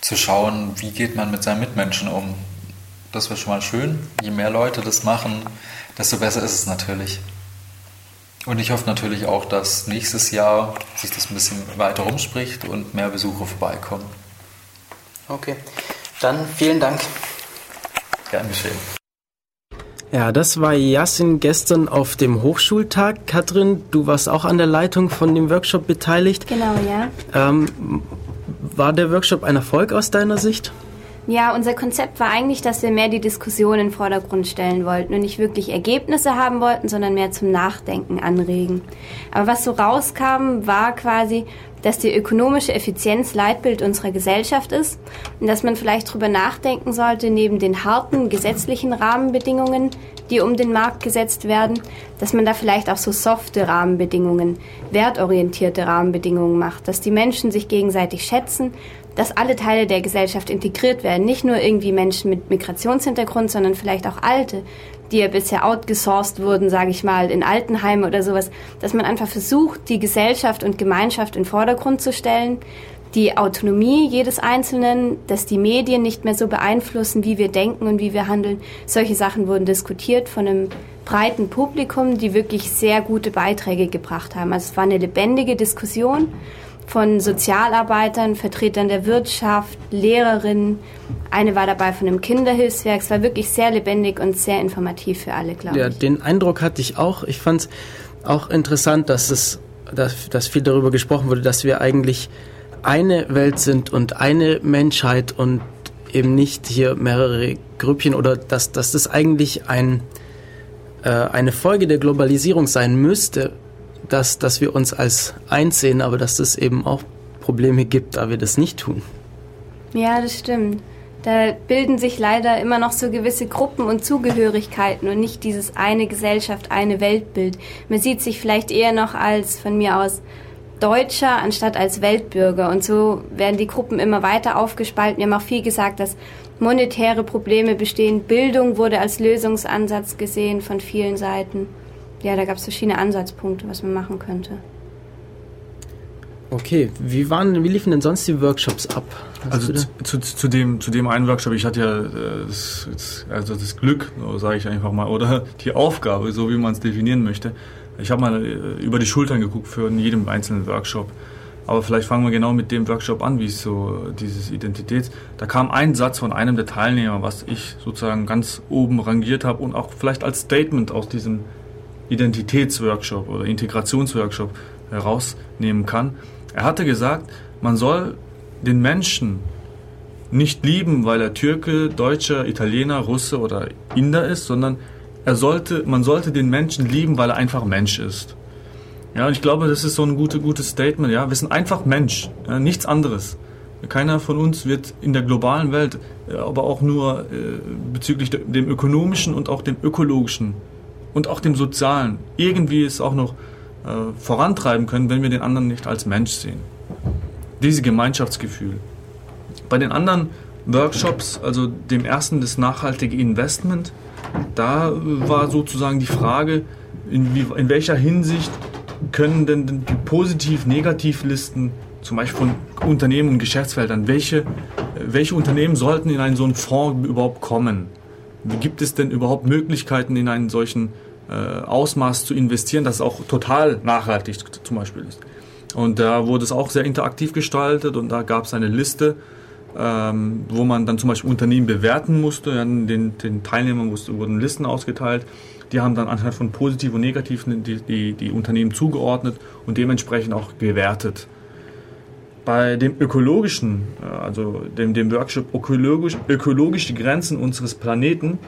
zu schauen, wie geht man mit seinen Mitmenschen um. Das wäre schon mal schön. Je mehr Leute das machen, desto besser ist es natürlich. Und ich hoffe natürlich auch, dass nächstes Jahr sich das ein bisschen weiter rumspricht und mehr Besucher vorbeikommen. Okay, dann vielen Dank. Gern geschehen. Ja, das war Yassin gestern auf dem Hochschultag. Katrin, du warst auch an der Leitung von dem Workshop beteiligt. Genau, ja. Ähm, war der Workshop ein Erfolg aus deiner Sicht? Ja, unser Konzept war eigentlich, dass wir mehr die Diskussion in den Vordergrund stellen wollten und nicht wirklich Ergebnisse haben wollten, sondern mehr zum Nachdenken anregen. Aber was so rauskam, war quasi, dass die ökonomische Effizienz Leitbild unserer Gesellschaft ist und dass man vielleicht darüber nachdenken sollte, neben den harten gesetzlichen Rahmenbedingungen, die um den Markt gesetzt werden, dass man da vielleicht auch so softe Rahmenbedingungen, wertorientierte Rahmenbedingungen macht, dass die Menschen sich gegenseitig schätzen, dass alle Teile der Gesellschaft integriert werden, nicht nur irgendwie Menschen mit Migrationshintergrund, sondern vielleicht auch Alte, die ja bisher outgesourced wurden, sage ich mal, in Altenheime oder sowas, dass man einfach versucht, die Gesellschaft und Gemeinschaft in Vordergrund zu stellen, die Autonomie jedes Einzelnen, dass die Medien nicht mehr so beeinflussen, wie wir denken und wie wir handeln. Solche Sachen wurden diskutiert von einem breiten Publikum, die wirklich sehr gute Beiträge gebracht haben. Also es war eine lebendige Diskussion von Sozialarbeitern, Vertretern der Wirtschaft, Lehrerinnen. Eine war dabei von einem Kinderhilfswerk. Es war wirklich sehr lebendig und sehr informativ für alle, glaube ja, ich. Den Eindruck hatte ich auch. Ich fand es auch interessant, dass es, dass, dass viel darüber gesprochen wurde, dass wir eigentlich eine Welt sind und eine Menschheit und eben nicht hier mehrere Grüppchen oder dass, dass das eigentlich ein, äh, eine Folge der Globalisierung sein müsste, dass, dass wir uns als eins sehen, aber dass es eben auch Probleme gibt, da wir das nicht tun. Ja, das stimmt. Da bilden sich leider immer noch so gewisse Gruppen und Zugehörigkeiten und nicht dieses eine Gesellschaft, eine Weltbild. Man sieht sich vielleicht eher noch als von mir aus Deutscher anstatt als Weltbürger. Und so werden die Gruppen immer weiter aufgespalten. Wir haben auch viel gesagt, dass monetäre Probleme bestehen. Bildung wurde als Lösungsansatz gesehen von vielen Seiten. Ja, da gab es verschiedene Ansatzpunkte, was man machen könnte. Okay, wie, waren, wie liefen denn sonst die Workshops ab? Hast also zu, zu, zu, dem, zu dem einen Workshop, ich hatte ja äh, das, also das Glück, sage ich einfach mal, oder die Aufgabe, so wie man es definieren möchte. Ich habe mal äh, über die Schultern geguckt für jedem einzelnen Workshop. Aber vielleicht fangen wir genau mit dem Workshop an, wie es so dieses Identitäts. Da kam ein Satz von einem der Teilnehmer, was ich sozusagen ganz oben rangiert habe und auch vielleicht als Statement aus diesem Identitätsworkshop oder Integrationsworkshop herausnehmen kann. Er hatte gesagt, man soll den Menschen nicht lieben, weil er Türke, Deutscher, Italiener, Russe oder Inder ist, sondern er sollte, man sollte den Menschen lieben, weil er einfach Mensch ist. Ja, und ich glaube, das ist so ein gute, gutes Statement. Ja, wir sind einfach Mensch, ja, nichts anderes. Keiner von uns wird in der globalen Welt, äh, aber auch nur äh, bezüglich dem ökonomischen und auch dem ökologischen und auch dem sozialen irgendwie es auch noch äh, vorantreiben können, wenn wir den anderen nicht als Mensch sehen. Dieses Gemeinschaftsgefühl. Bei den anderen Workshops, also dem ersten das nachhaltige Investment, da war sozusagen die Frage, in, wie, in welcher Hinsicht können denn die Positiv-Negativ-Listen zum Beispiel von Unternehmen und Geschäftsfeldern, welche, welche Unternehmen sollten in einen so einen Fonds überhaupt kommen? Gibt es denn überhaupt Möglichkeiten in einen solchen äh, Ausmaß zu investieren, das auch total nachhaltig zum Beispiel ist. Und da wurde es auch sehr interaktiv gestaltet und da gab es eine Liste, ähm, wo man dann zum Beispiel Unternehmen bewerten musste. Ja, den, den Teilnehmern wurden Listen ausgeteilt. Die haben dann anhand von positiv und negativ die, die, die Unternehmen zugeordnet und dementsprechend auch gewertet. Bei dem ökologischen, äh, also dem, dem Workshop ökologisch, ökologische Grenzen unseres Planeten,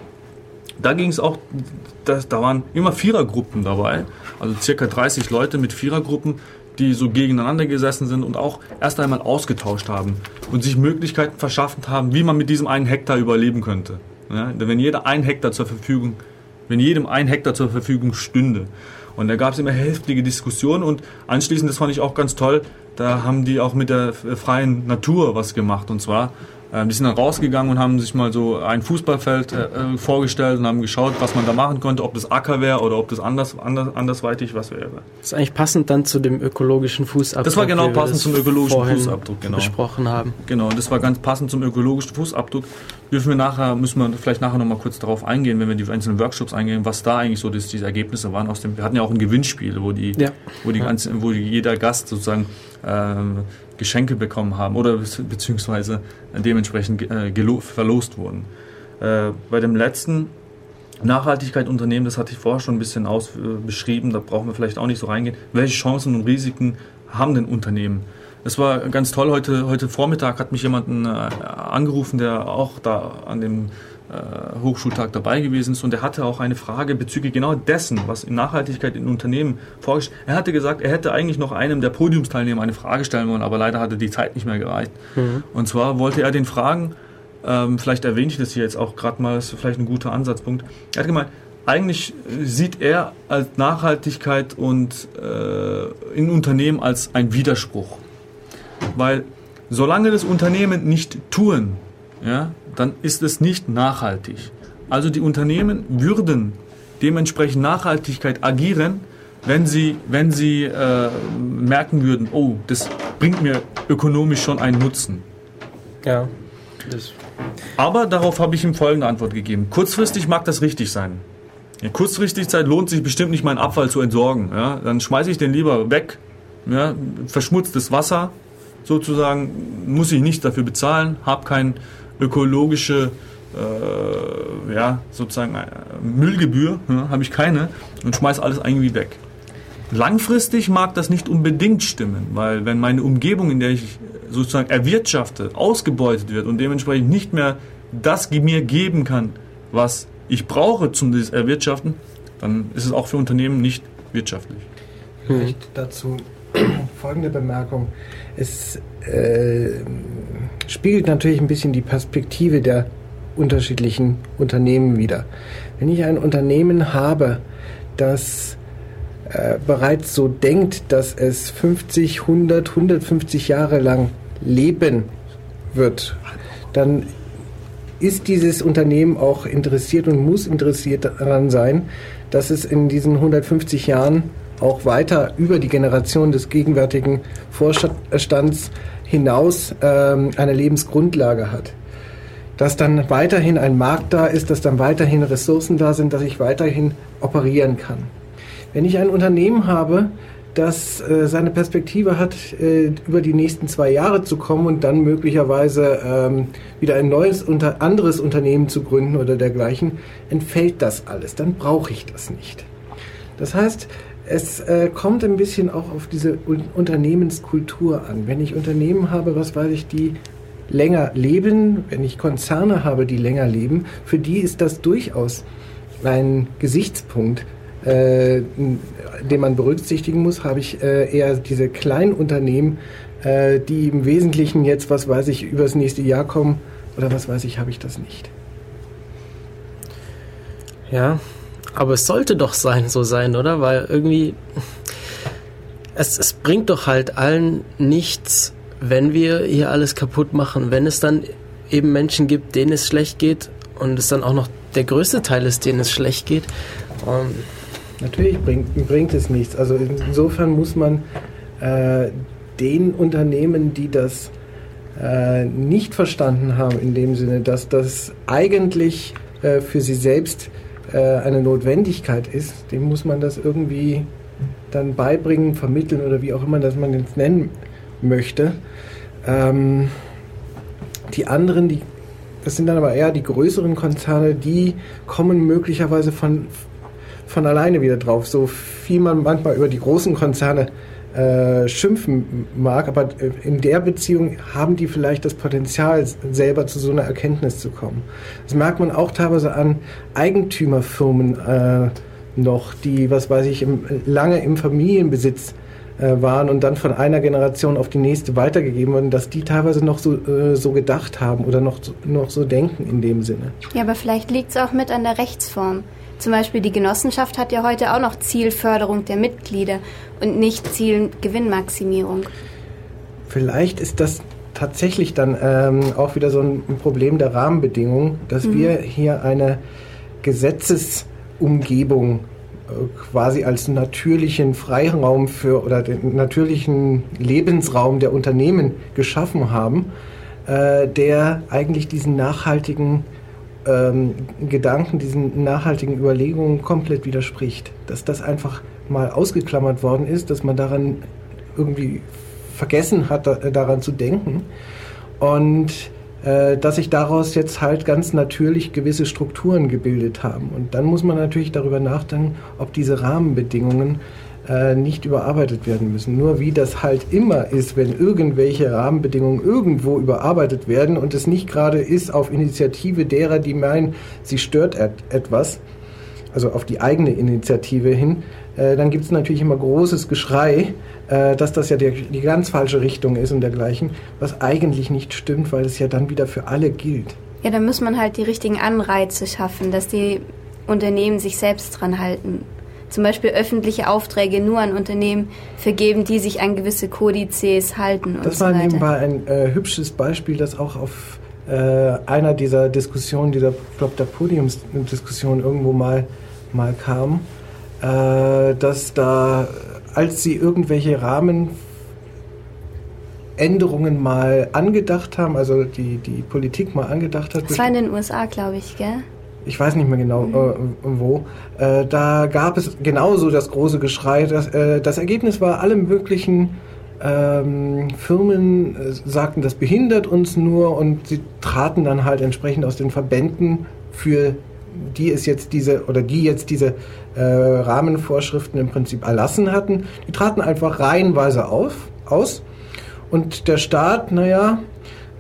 da ging es auch, das, da waren immer Vierergruppen dabei, also circa 30 Leute mit Vierergruppen, die so gegeneinander gesessen sind und auch erst einmal ausgetauscht haben und sich Möglichkeiten verschafft haben, wie man mit diesem einen Hektar überleben könnte. Ja, wenn jeder ein Hektar zur Verfügung, wenn jedem ein Hektar zur Verfügung stünde. Und da gab es immer heftige Diskussionen und anschließend, das fand ich auch ganz toll, da haben die auch mit der freien Natur was gemacht. Und zwar ähm, die sind dann rausgegangen und haben sich mal so ein Fußballfeld äh, äh, vorgestellt und haben geschaut, was man da machen könnte, ob das Acker wäre oder ob das anders, anders, andersweitig was wäre. Das ist eigentlich passend dann zu dem ökologischen Fußabdruck. Das war genau passend zum ökologischen Fußabdruck, genau. besprochen haben. Genau, das war ganz passend zum ökologischen Fußabdruck. Dürfen wir nachher, müssen wir vielleicht nachher nochmal kurz darauf eingehen, wenn wir die einzelnen Workshops eingehen, was da eigentlich so das, diese Ergebnisse waren aus dem. Wir hatten ja auch ein Gewinnspiel, wo die, ja. wo die ganze, wo jeder Gast sozusagen Geschenke bekommen haben oder beziehungsweise dementsprechend äh, verlost wurden. Äh, bei dem letzten Nachhaltigkeit-Unternehmen, das hatte ich vorher schon ein bisschen aus, äh, beschrieben, da brauchen wir vielleicht auch nicht so reingehen. Welche Chancen und Risiken haben denn Unternehmen? Es war ganz toll, heute, heute Vormittag hat mich jemand angerufen, der auch da an dem Hochschultag dabei gewesen ist und er hatte auch eine Frage bezüglich genau dessen, was in Nachhaltigkeit in Unternehmen vorgestellt Er hatte gesagt, er hätte eigentlich noch einem der Podiumsteilnehmer eine Frage stellen wollen, aber leider hatte die Zeit nicht mehr gereicht. Mhm. Und zwar wollte er den fragen, ähm, vielleicht erwähne ich das hier jetzt auch gerade mal, das ist vielleicht ein guter Ansatzpunkt. Er hat gemeint, eigentlich sieht er als Nachhaltigkeit und äh, in Unternehmen als ein Widerspruch. Weil solange das Unternehmen nicht tun, ja, dann ist es nicht nachhaltig. Also die Unternehmen würden dementsprechend Nachhaltigkeit agieren, wenn sie, wenn sie äh, merken würden, oh, das bringt mir ökonomisch schon einen Nutzen. Ja. Aber darauf habe ich ihm folgende Antwort gegeben. Kurzfristig mag das richtig sein. In Kurzfristigkeit lohnt sich bestimmt nicht, meinen Abfall zu entsorgen. Ja? Dann schmeiße ich den lieber weg. Ja? Verschmutztes Wasser sozusagen muss ich nicht dafür bezahlen, habe kein ökologische äh, ja, sozusagen äh, Müllgebühr, ja, habe ich keine und schmeiße alles irgendwie weg. Langfristig mag das nicht unbedingt stimmen, weil wenn meine Umgebung, in der ich sozusagen erwirtschafte, ausgebeutet wird und dementsprechend nicht mehr das mir geben kann, was ich brauche zum Erwirtschaften, dann ist es auch für Unternehmen nicht wirtschaftlich. Vielleicht dazu folgende Bemerkung. Es äh, spiegelt natürlich ein bisschen die Perspektive der unterschiedlichen Unternehmen wider. Wenn ich ein Unternehmen habe, das äh, äh, bereits so denkt, dass es 50, 100, 150 Jahre lang leben wird, dann ist dieses Unternehmen auch interessiert und muss interessiert daran sein, dass es in diesen 150 Jahren auch weiter über die Generation des gegenwärtigen Vorstands hinaus ähm, eine Lebensgrundlage hat. Dass dann weiterhin ein Markt da ist, dass dann weiterhin Ressourcen da sind, dass ich weiterhin operieren kann. Wenn ich ein Unternehmen habe, das äh, seine Perspektive hat, äh, über die nächsten zwei Jahre zu kommen und dann möglicherweise ähm, wieder ein neues, unter, anderes Unternehmen zu gründen oder dergleichen, entfällt das alles. Dann brauche ich das nicht. Das heißt, es äh, kommt ein bisschen auch auf diese Unternehmenskultur an. Wenn ich Unternehmen habe, was weiß ich, die länger leben, wenn ich Konzerne habe, die länger leben, für die ist das durchaus ein Gesichtspunkt, äh, den man berücksichtigen muss, habe ich äh, eher diese kleinen Unternehmen, äh, die im Wesentlichen jetzt, was weiß ich, übers nächste Jahr kommen oder was weiß ich, habe ich das nicht. Ja, aber es sollte doch sein, so sein, oder? Weil irgendwie, es, es bringt doch halt allen nichts, wenn wir hier alles kaputt machen, wenn es dann eben Menschen gibt, denen es schlecht geht und es dann auch noch der größte Teil ist, denen es schlecht geht. Um Natürlich bringt, bringt es nichts. Also insofern muss man äh, den Unternehmen, die das äh, nicht verstanden haben, in dem Sinne, dass das eigentlich äh, für sie selbst äh, eine Notwendigkeit ist, dem muss man das irgendwie dann beibringen, vermitteln oder wie auch immer das man es nennen möchte. Ähm, die anderen, die, das sind dann aber eher die größeren Konzerne, die kommen möglicherweise von, von alleine wieder drauf. So viel man manchmal über die großen Konzerne äh, schimpfen mag, aber äh, in der Beziehung haben die vielleicht das Potenzial, selber zu so einer Erkenntnis zu kommen. Das merkt man auch teilweise an Eigentümerfirmen äh, noch, die, was weiß ich, im, lange im Familienbesitz äh, waren und dann von einer Generation auf die nächste weitergegeben wurden, dass die teilweise noch so, äh, so gedacht haben oder noch, noch so denken in dem Sinne. Ja, aber vielleicht liegt es auch mit an der Rechtsform. Zum Beispiel die Genossenschaft hat ja heute auch noch Zielförderung der Mitglieder und nicht Ziel Gewinnmaximierung. Vielleicht ist das tatsächlich dann ähm, auch wieder so ein Problem der Rahmenbedingungen, dass mhm. wir hier eine Gesetzesumgebung äh, quasi als natürlichen Freiraum für oder den natürlichen Lebensraum der Unternehmen geschaffen haben, äh, der eigentlich diesen nachhaltigen ähm, Gedanken, diesen nachhaltigen Überlegungen komplett widerspricht. Dass das einfach mal ausgeklammert worden ist, dass man daran irgendwie vergessen hat, da, daran zu denken. Und äh, dass sich daraus jetzt halt ganz natürlich gewisse Strukturen gebildet haben. Und dann muss man natürlich darüber nachdenken, ob diese Rahmenbedingungen äh, nicht überarbeitet werden müssen. Nur wie das halt immer ist, wenn irgendwelche Rahmenbedingungen irgendwo überarbeitet werden und es nicht gerade ist auf Initiative derer, die meinen, sie stört et etwas, also auf die eigene Initiative hin, äh, dann gibt es natürlich immer großes Geschrei, äh, dass das ja die, die ganz falsche Richtung ist und dergleichen, was eigentlich nicht stimmt, weil es ja dann wieder für alle gilt. Ja, da muss man halt die richtigen Anreize schaffen, dass die Unternehmen sich selbst dran halten zum Beispiel öffentliche Aufträge nur an Unternehmen vergeben, die sich an gewisse Kodizes halten. das war so nebenbei ein äh, hübsches Beispiel, das auch auf äh, einer dieser Diskussionen, dieser, glaube der Podiumsdiskussion irgendwo mal, mal kam, äh, dass da, als sie irgendwelche Rahmenänderungen mal angedacht haben, also die, die Politik mal angedacht hat. Das war in den USA, glaube ich, gell? Ich weiß nicht mehr genau äh, wo, äh, da gab es genauso das große Geschrei. Dass, äh, das Ergebnis war, alle möglichen ähm, Firmen äh, sagten, das behindert uns nur und sie traten dann halt entsprechend aus den Verbänden für die es jetzt diese oder die jetzt diese äh, Rahmenvorschriften im Prinzip erlassen hatten, die traten einfach reihenweise auf, aus. Und der Staat, naja,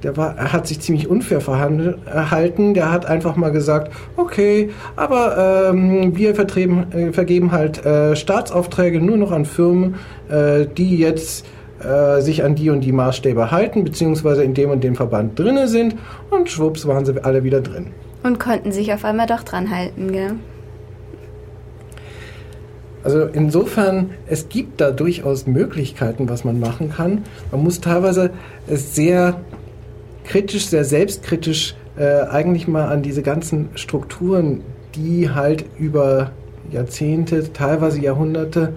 der war, hat sich ziemlich unfair verhalten. Der hat einfach mal gesagt, okay, aber ähm, wir äh, vergeben halt äh, Staatsaufträge nur noch an Firmen, äh, die jetzt äh, sich an die und die Maßstäbe halten, beziehungsweise in dem und dem Verband drinne sind. Und schwupps waren sie alle wieder drin. Und konnten sich auf einmal doch dran halten, gell? Also insofern, es gibt da durchaus Möglichkeiten, was man machen kann. Man muss teilweise sehr kritisch, sehr selbstkritisch äh, eigentlich mal an diese ganzen Strukturen, die halt über Jahrzehnte, teilweise Jahrhunderte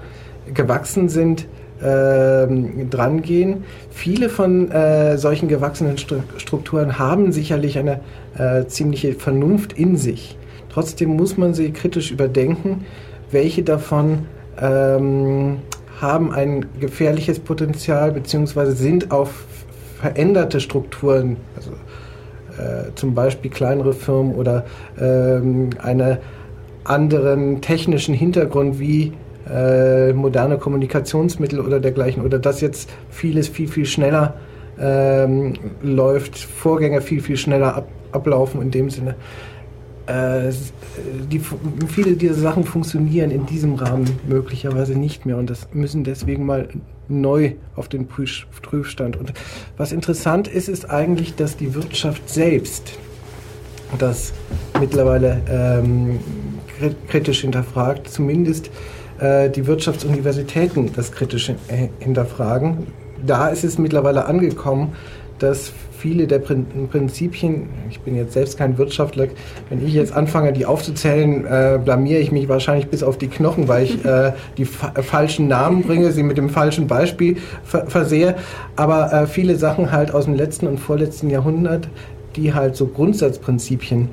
gewachsen sind, äh, drangehen. Viele von äh, solchen gewachsenen Strukturen haben sicherlich eine äh, ziemliche Vernunft in sich. Trotzdem muss man sie kritisch überdenken, welche davon ähm, haben ein gefährliches Potenzial bzw. sind auf veränderte Strukturen, also äh, zum Beispiel kleinere Firmen oder ähm, einen anderen technischen Hintergrund wie äh, moderne Kommunikationsmittel oder dergleichen oder dass jetzt vieles viel, viel schneller ähm, läuft, Vorgänge viel, viel schneller ab, ablaufen in dem Sinne. Äh, die, viele dieser Sachen funktionieren in diesem Rahmen möglicherweise nicht mehr und das müssen deswegen mal neu auf den Prüfstand. Und was interessant ist, ist eigentlich, dass die Wirtschaft selbst das mittlerweile ähm, kritisch hinterfragt, zumindest äh, die Wirtschaftsuniversitäten das kritisch hinterfragen. Da ist es mittlerweile angekommen, dass viele der Prinzipien, ich bin jetzt selbst kein Wirtschaftler, wenn ich jetzt anfange, die aufzuzählen, äh, blamiere ich mich wahrscheinlich bis auf die Knochen, weil ich äh, die fa falschen Namen bringe, sie mit dem falschen Beispiel ver versehe. Aber äh, viele Sachen halt aus dem letzten und vorletzten Jahrhundert, die halt so Grundsatzprinzipien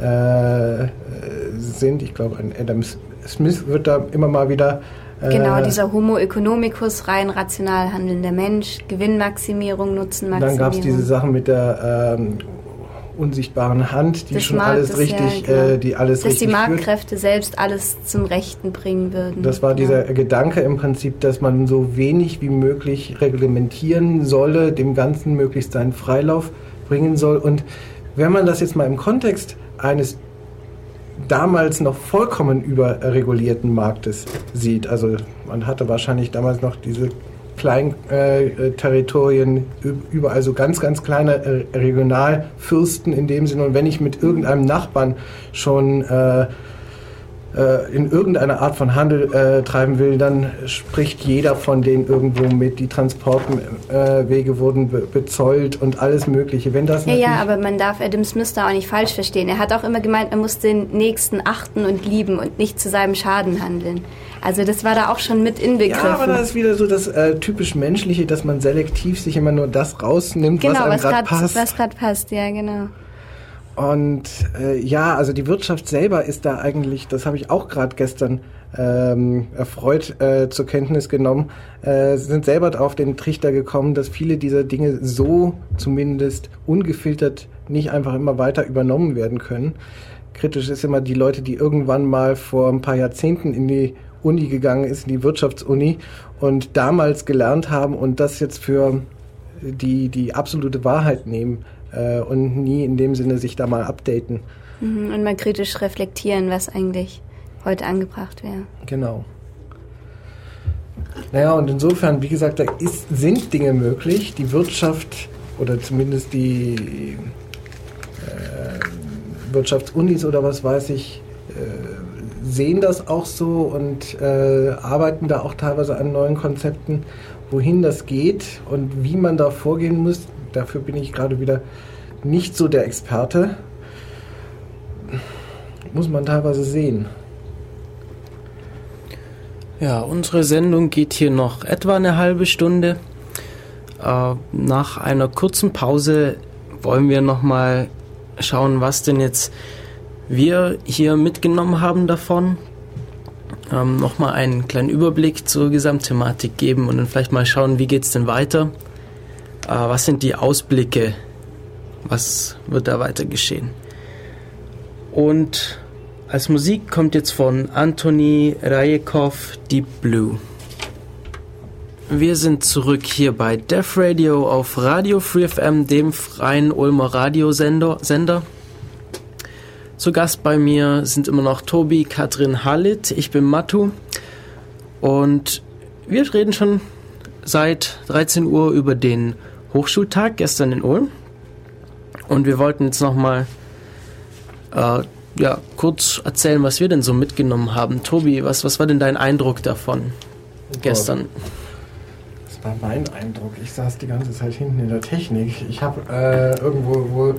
äh, sind. Ich glaube, Adam Smith wird da immer mal wieder Genau, äh, dieser Homo economicus, rein rational handelnder Mensch, Gewinnmaximierung, Nutzenmaximierung. Dann gab es diese Sachen mit der ähm, unsichtbaren Hand, die das schon alles das, richtig, ja, genau. äh, die alles Dass richtig die Marktkräfte führt. selbst alles zum Rechten bringen würden. Das war dieser Gedanke im Prinzip, dass man so wenig wie möglich reglementieren solle, dem Ganzen möglichst seinen Freilauf bringen soll. Und wenn man das jetzt mal im Kontext eines damals noch vollkommen überregulierten Marktes sieht. Also man hatte wahrscheinlich damals noch diese kleinen äh, Territorien, überall so ganz, ganz kleine äh, Regionalfürsten in dem Sinne. Und wenn ich mit irgendeinem Nachbarn schon äh, äh, in irgendeiner Art von Handel äh, treiben will, dann spricht jeder von denen irgendwo mit. Die Transportwege wurden be bezollt und alles Mögliche. Wenn das ja, ja, aber man darf Adam Smith da auch nicht falsch verstehen. Er hat auch immer gemeint, man muss den Nächsten achten und lieben und nicht zu seinem Schaden handeln. Also das war da auch schon mit inbegriffen. Ja, aber das ist wieder so das äh, typisch Menschliche, dass man selektiv sich immer nur das rausnimmt, genau, was einem gerade passt. was gerade passt, ja genau. Und äh, ja, also die Wirtschaft selber ist da eigentlich, das habe ich auch gerade gestern ähm, erfreut äh, zur Kenntnis genommen, äh, sind selber auf den Trichter gekommen, dass viele dieser Dinge so zumindest ungefiltert nicht einfach immer weiter übernommen werden können. Kritisch ist immer die Leute, die irgendwann mal vor ein paar Jahrzehnten in die Uni gegangen ist, in die Wirtschaftsuni und damals gelernt haben und das jetzt für die, die absolute Wahrheit nehmen äh, und nie in dem Sinne sich da mal updaten. Mhm, und mal kritisch reflektieren, was eigentlich heute angebracht wäre. Genau. Naja, und insofern, wie gesagt, da ist, sind Dinge möglich. Die Wirtschaft oder zumindest die äh, Wirtschaftsunis oder was weiß ich, äh, sehen das auch so und äh, arbeiten da auch teilweise an neuen Konzepten, wohin das geht und wie man da vorgehen muss. Dafür bin ich gerade wieder nicht so der Experte. Muss man teilweise sehen. Ja, unsere Sendung geht hier noch etwa eine halbe Stunde. Äh, nach einer kurzen Pause wollen wir nochmal schauen, was denn jetzt wir hier mitgenommen haben davon. Ähm, nochmal einen kleinen Überblick zur Gesamtthematik geben und dann vielleicht mal schauen, wie geht es denn weiter. Äh, was sind die Ausblicke was wird da weiter geschehen. Und als Musik kommt jetzt von Anthony Rajekov Deep Blue. Wir sind zurück hier bei Def Radio auf Radio Free FM, dem freien Ulmer Radiosender. Sender. Zu Gast bei mir sind immer noch Tobi, Katrin Hallit, ich bin Matu und wir reden schon seit 13 Uhr über den Hochschultag gestern in Ulm. Und wir wollten jetzt nochmal äh, ja, kurz erzählen, was wir denn so mitgenommen haben. Tobi, was, was war denn dein Eindruck davon oh gestern? Das war mein Eindruck. Ich saß die ganze Zeit hinten in der Technik. Ich habe äh, irgendwo wohl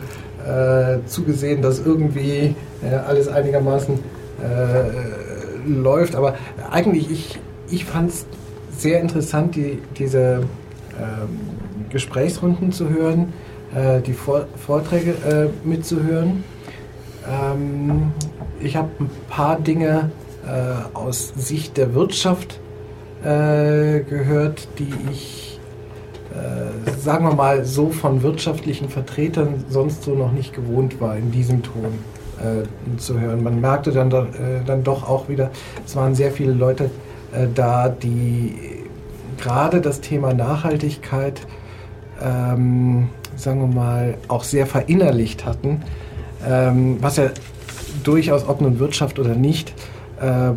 äh, zugesehen, dass irgendwie äh, alles einigermaßen äh, läuft. Aber eigentlich, ich, ich fand es sehr interessant, die, diese Gesprächsrunden zu hören, äh, die Vor Vorträge äh, mitzuhören. Ähm, ich habe ein paar Dinge äh, aus Sicht der Wirtschaft gehört, die ich, sagen wir mal, so von wirtschaftlichen Vertretern sonst so noch nicht gewohnt war, in diesem Ton zu hören. Man merkte dann, dann doch auch wieder, es waren sehr viele Leute da, die gerade das Thema Nachhaltigkeit ähm, sagen wir mal, auch sehr verinnerlicht hatten, ähm, was ja durchaus, ob nun Wirtschaft oder nicht, äh,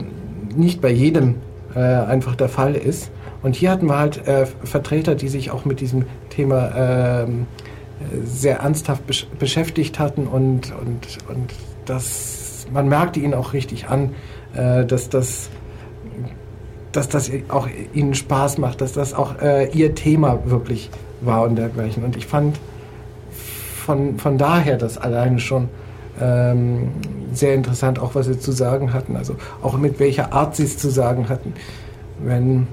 nicht bei jedem äh, einfach der Fall ist. Und hier hatten wir halt äh, Vertreter, die sich auch mit diesem Thema ähm, sehr ernsthaft besch beschäftigt hatten und, und, und das, man merkte ihnen auch richtig an, äh, dass das dass das auch ihnen Spaß macht, dass das auch äh, ihr Thema wirklich war und dergleichen. Und ich fand von, von daher das alleine schon ähm, sehr interessant, auch was sie zu sagen hatten, also auch mit welcher Art sie es zu sagen hatten. Wenn,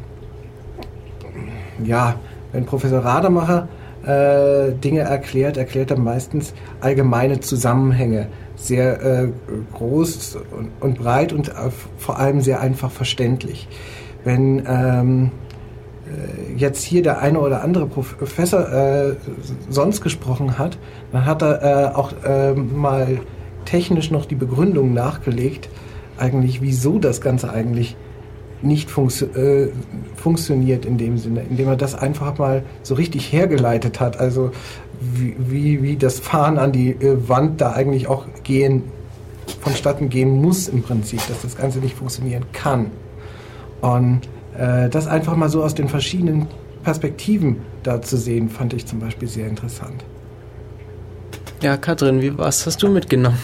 ja, wenn Professor Rademacher äh, Dinge erklärt, erklärt er meistens allgemeine Zusammenhänge, sehr äh, groß und, und, breit und äh, vor allem sehr einfach verständlich. Wenn ähm, äh, jetzt hier der eine oder andere Professor äh, sonst gesprochen hat, dann hat er äh, auch äh, mal technisch noch die Begründung nachgelegt, eigentlich wieso das Ganze eigentlich nicht funktio äh, funktioniert in dem Sinne, indem er das einfach mal so richtig hergeleitet hat, also wie, wie, wie das Fahren an die äh, Wand da eigentlich auch gehen, vonstatten gehen muss im Prinzip, dass das Ganze nicht funktionieren kann. Und äh, das einfach mal so aus den verschiedenen Perspektiven da zu sehen, fand ich zum Beispiel sehr interessant. Ja, Katrin, wie, was hast du mitgenommen?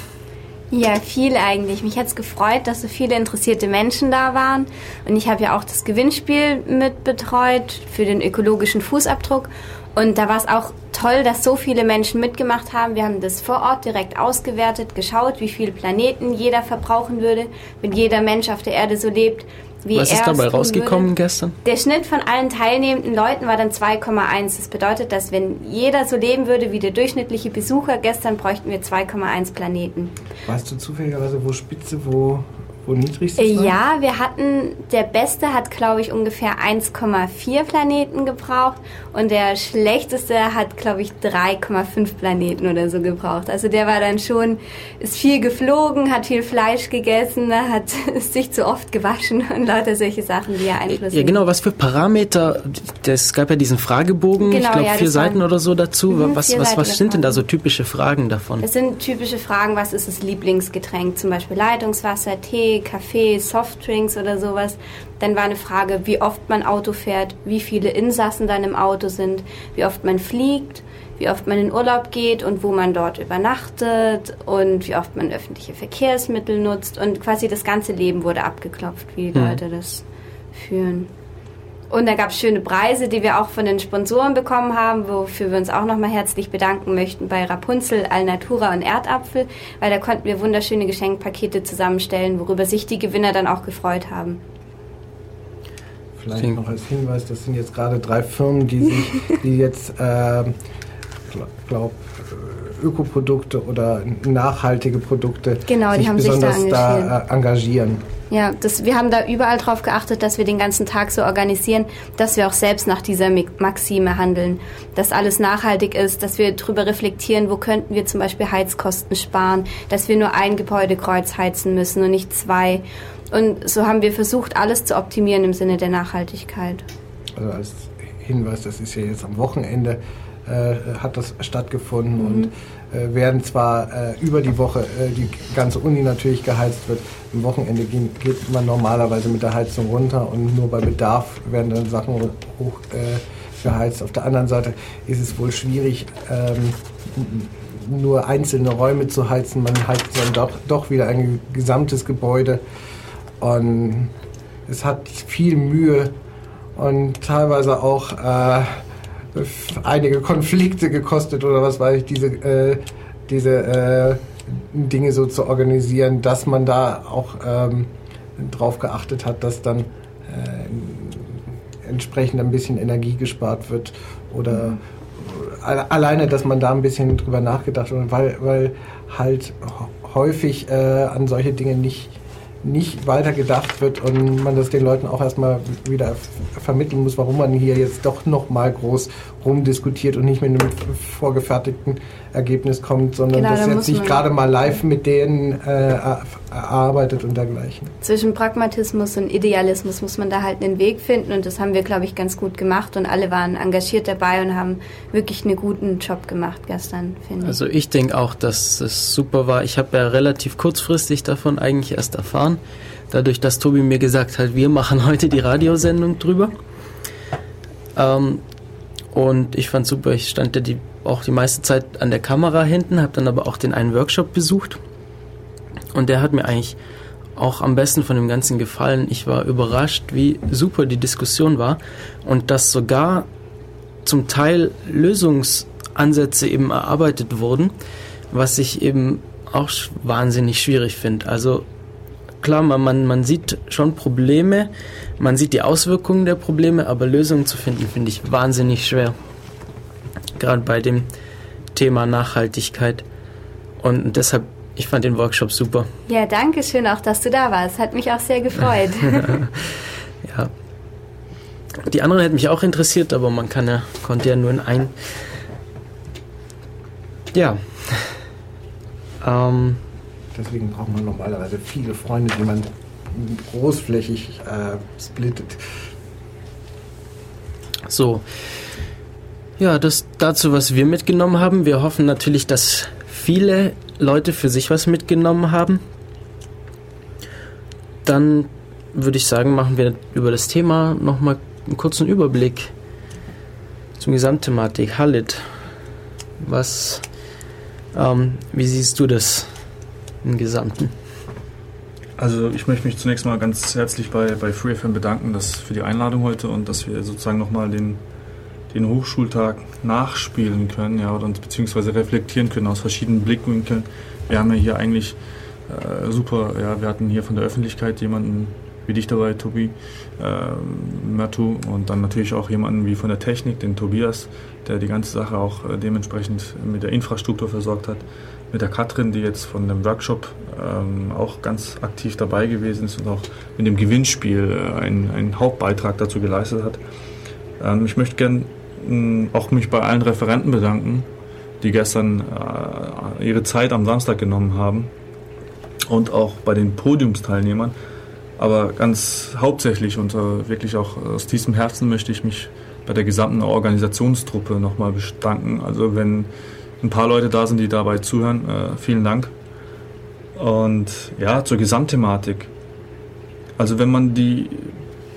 Ja, viel eigentlich. Mich hat es gefreut, dass so viele interessierte Menschen da waren. Und ich habe ja auch das Gewinnspiel mit betreut für den ökologischen Fußabdruck. Und da war es auch toll, dass so viele Menschen mitgemacht haben. Wir haben das vor Ort direkt ausgewertet, geschaut, wie viele Planeten jeder verbrauchen würde, wenn jeder Mensch auf der Erde so lebt. Wie Was ist dabei rausgekommen würde. gestern? Der Schnitt von allen teilnehmenden Leuten war dann 2,1. Das bedeutet, dass wenn jeder so leben würde wie der durchschnittliche Besucher gestern, bräuchten wir 2,1 Planeten. Weißt du zufälligerweise, wo Spitze, wo wo niedrigstes war? Ja, wir hatten, der beste hat, glaube ich, ungefähr 1,4 Planeten gebraucht und der schlechteste hat, glaube ich, 3,5 Planeten oder so gebraucht. Also der war dann schon, ist viel geflogen, hat viel Fleisch gegessen, hat sich zu oft gewaschen und lauter solche Sachen, die er einflussen. Ja, genau, was für Parameter, es gab ja diesen Fragebogen, genau, ich glaube ja, vier Seiten oder so dazu. Mhm, was, was, was sind denn da so typische Fragen davon? Das sind typische Fragen, was ist das Lieblingsgetränk? Zum Beispiel Leitungswasser, Tee, Kaffee, Softdrinks oder sowas. Dann war eine Frage, wie oft man Auto fährt, wie viele Insassen dann im Auto sind, wie oft man fliegt, wie oft man in Urlaub geht und wo man dort übernachtet und wie oft man öffentliche Verkehrsmittel nutzt. Und quasi das ganze Leben wurde abgeklopft, wie die hm. Leute das führen. Und da gab es schöne Preise, die wir auch von den Sponsoren bekommen haben, wofür wir uns auch nochmal herzlich bedanken möchten bei Rapunzel, Alnatura und Erdapfel, weil da konnten wir wunderschöne Geschenkpakete zusammenstellen, worüber sich die Gewinner dann auch gefreut haben. Vielleicht noch als Hinweis, das sind jetzt gerade drei Firmen, die sich, die jetzt, äh, glaube Ökoprodukte oder nachhaltige Produkte genau, sich besonders sich da, da äh, engagieren. Ja, das, wir haben da überall darauf geachtet, dass wir den ganzen Tag so organisieren, dass wir auch selbst nach dieser Maxime handeln, dass alles nachhaltig ist, dass wir darüber reflektieren, wo könnten wir zum Beispiel Heizkosten sparen, dass wir nur ein Gebäudekreuz heizen müssen und nicht zwei. Und so haben wir versucht, alles zu optimieren im Sinne der Nachhaltigkeit. Also als Hinweis, das ist ja jetzt am Wochenende, äh, hat das stattgefunden mhm. und äh, werden zwar äh, über die Woche äh, die ganze Uni natürlich geheizt wird, am Wochenende geht, man normalerweise mit der Heizung runter und nur bei Bedarf werden dann Sachen hoch äh, geheizt. Auf der anderen Seite ist es wohl schwierig, ähm, nur einzelne Räume zu heizen, man heizt dann doch, doch wieder ein gesamtes Gebäude. Und es hat viel Mühe und teilweise auch einige Konflikte gekostet oder was weiß ich, diese, äh, diese äh, Dinge so zu organisieren, dass man da auch ähm, drauf geachtet hat, dass dann äh, entsprechend ein bisschen Energie gespart wird oder mhm. alleine, dass man da ein bisschen drüber nachgedacht hat, weil, weil halt häufig äh, an solche Dinge nicht nicht weiter gedacht wird und man das den Leuten auch erstmal wieder vermitteln muss, warum man hier jetzt doch nochmal groß rumdiskutiert und nicht mit einem vorgefertigten Ergebnis kommt, sondern genau, dass jetzt sich gerade mal live mit denen äh, erarbeitet und dergleichen. Zwischen Pragmatismus und Idealismus muss man da halt einen Weg finden und das haben wir, glaube ich, ganz gut gemacht und alle waren engagiert dabei und haben wirklich einen guten Job gemacht gestern, finde ich. Also ich denke auch, dass es super war. Ich habe ja relativ kurzfristig davon eigentlich erst erfahren, dadurch, dass Tobi mir gesagt hat, wir machen heute die Radiosendung drüber. Ähm, und ich fand super, ich stand ja die, auch die meiste Zeit an der Kamera hinten, habe dann aber auch den einen Workshop besucht. Und der hat mir eigentlich auch am besten von dem Ganzen gefallen. Ich war überrascht, wie super die Diskussion war und dass sogar zum Teil Lösungsansätze eben erarbeitet wurden, was ich eben auch wahnsinnig schwierig finde. Also klar, man, man, sieht schon Probleme, man sieht die Auswirkungen der Probleme, aber Lösungen zu finden, finde ich wahnsinnig schwer. Gerade bei dem Thema Nachhaltigkeit. Und deshalb, ich fand den Workshop super. Ja, danke schön auch, dass du da warst. Hat mich auch sehr gefreut. ja. Die anderen hätten mich auch interessiert, aber man kann ja, konnte ja nur in ein. Ja. Ähm, Deswegen braucht man normalerweise viele Freunde, die man großflächig äh, splittet. So. Ja, das dazu, was wir mitgenommen haben. Wir hoffen natürlich, dass viele Leute für sich was mitgenommen haben. Dann würde ich sagen, machen wir über das Thema nochmal einen kurzen Überblick zum Gesamtthematik. Halit, was, ähm, wie siehst du das im Gesamten? Also ich möchte mich zunächst mal ganz herzlich bei, bei FreeFM bedanken dass für die Einladung heute und dass wir sozusagen nochmal den, den Hochschultag nachspielen können, ja, oder beziehungsweise reflektieren können aus verschiedenen Blickwinkeln. Wir haben ja hier eigentlich äh, super, ja, wir hatten hier von der Öffentlichkeit jemanden wie dich dabei, Tobi, äh, Matu und dann natürlich auch jemanden wie von der Technik, den Tobias, der die ganze Sache auch äh, dementsprechend mit der Infrastruktur versorgt hat mit der Katrin, die jetzt von dem Workshop ähm, auch ganz aktiv dabei gewesen ist und auch mit dem Gewinnspiel äh, einen, einen, Hauptbeitrag dazu geleistet hat. Ähm, ich möchte gerne äh, auch mich bei allen Referenten bedanken, die gestern äh, ihre Zeit am Samstag genommen haben und auch bei den Podiumsteilnehmern. Aber ganz hauptsächlich und äh, wirklich auch aus tiefstem Herzen möchte ich mich bei der gesamten Organisationstruppe nochmal bedanken. Also wenn ein paar Leute da sind, die dabei zuhören. Äh, vielen Dank. Und ja, zur Gesamtthematik. Also wenn man die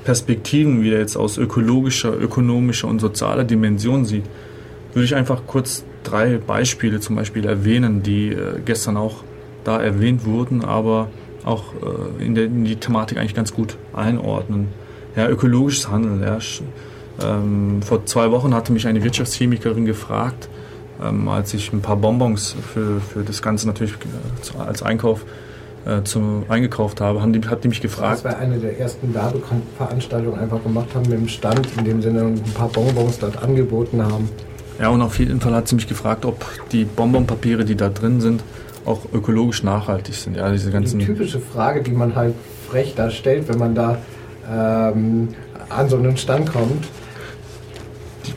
Perspektiven wieder jetzt aus ökologischer, ökonomischer und sozialer Dimension sieht, würde ich einfach kurz drei Beispiele zum Beispiel erwähnen, die äh, gestern auch da erwähnt wurden, aber auch äh, in, der, in, die Thematik eigentlich ganz gut einordnen. Ja, ökologisches Handeln. Ja. Ähm, vor zwei Wochen hatte mich eine Wirtschaftschemikerin gefragt, ähm, als ich ein paar Bonbons für, für das Ganze natürlich äh, als Einkauf äh, zum, eingekauft habe, haben die, hat die mich gefragt. Das war eine der ersten Werbeveranstaltungen einfach gemacht haben mit dem Stand, in dem Sinne ein paar Bonbons dort angeboten haben. Ja, und auf jeden Fall hat sie mich gefragt, ob die Bonbonpapiere, die da drin sind, auch ökologisch nachhaltig sind. Ja, diese ganzen die typische Frage, die man halt frech da stellt, wenn man da ähm, an so einen Stand kommt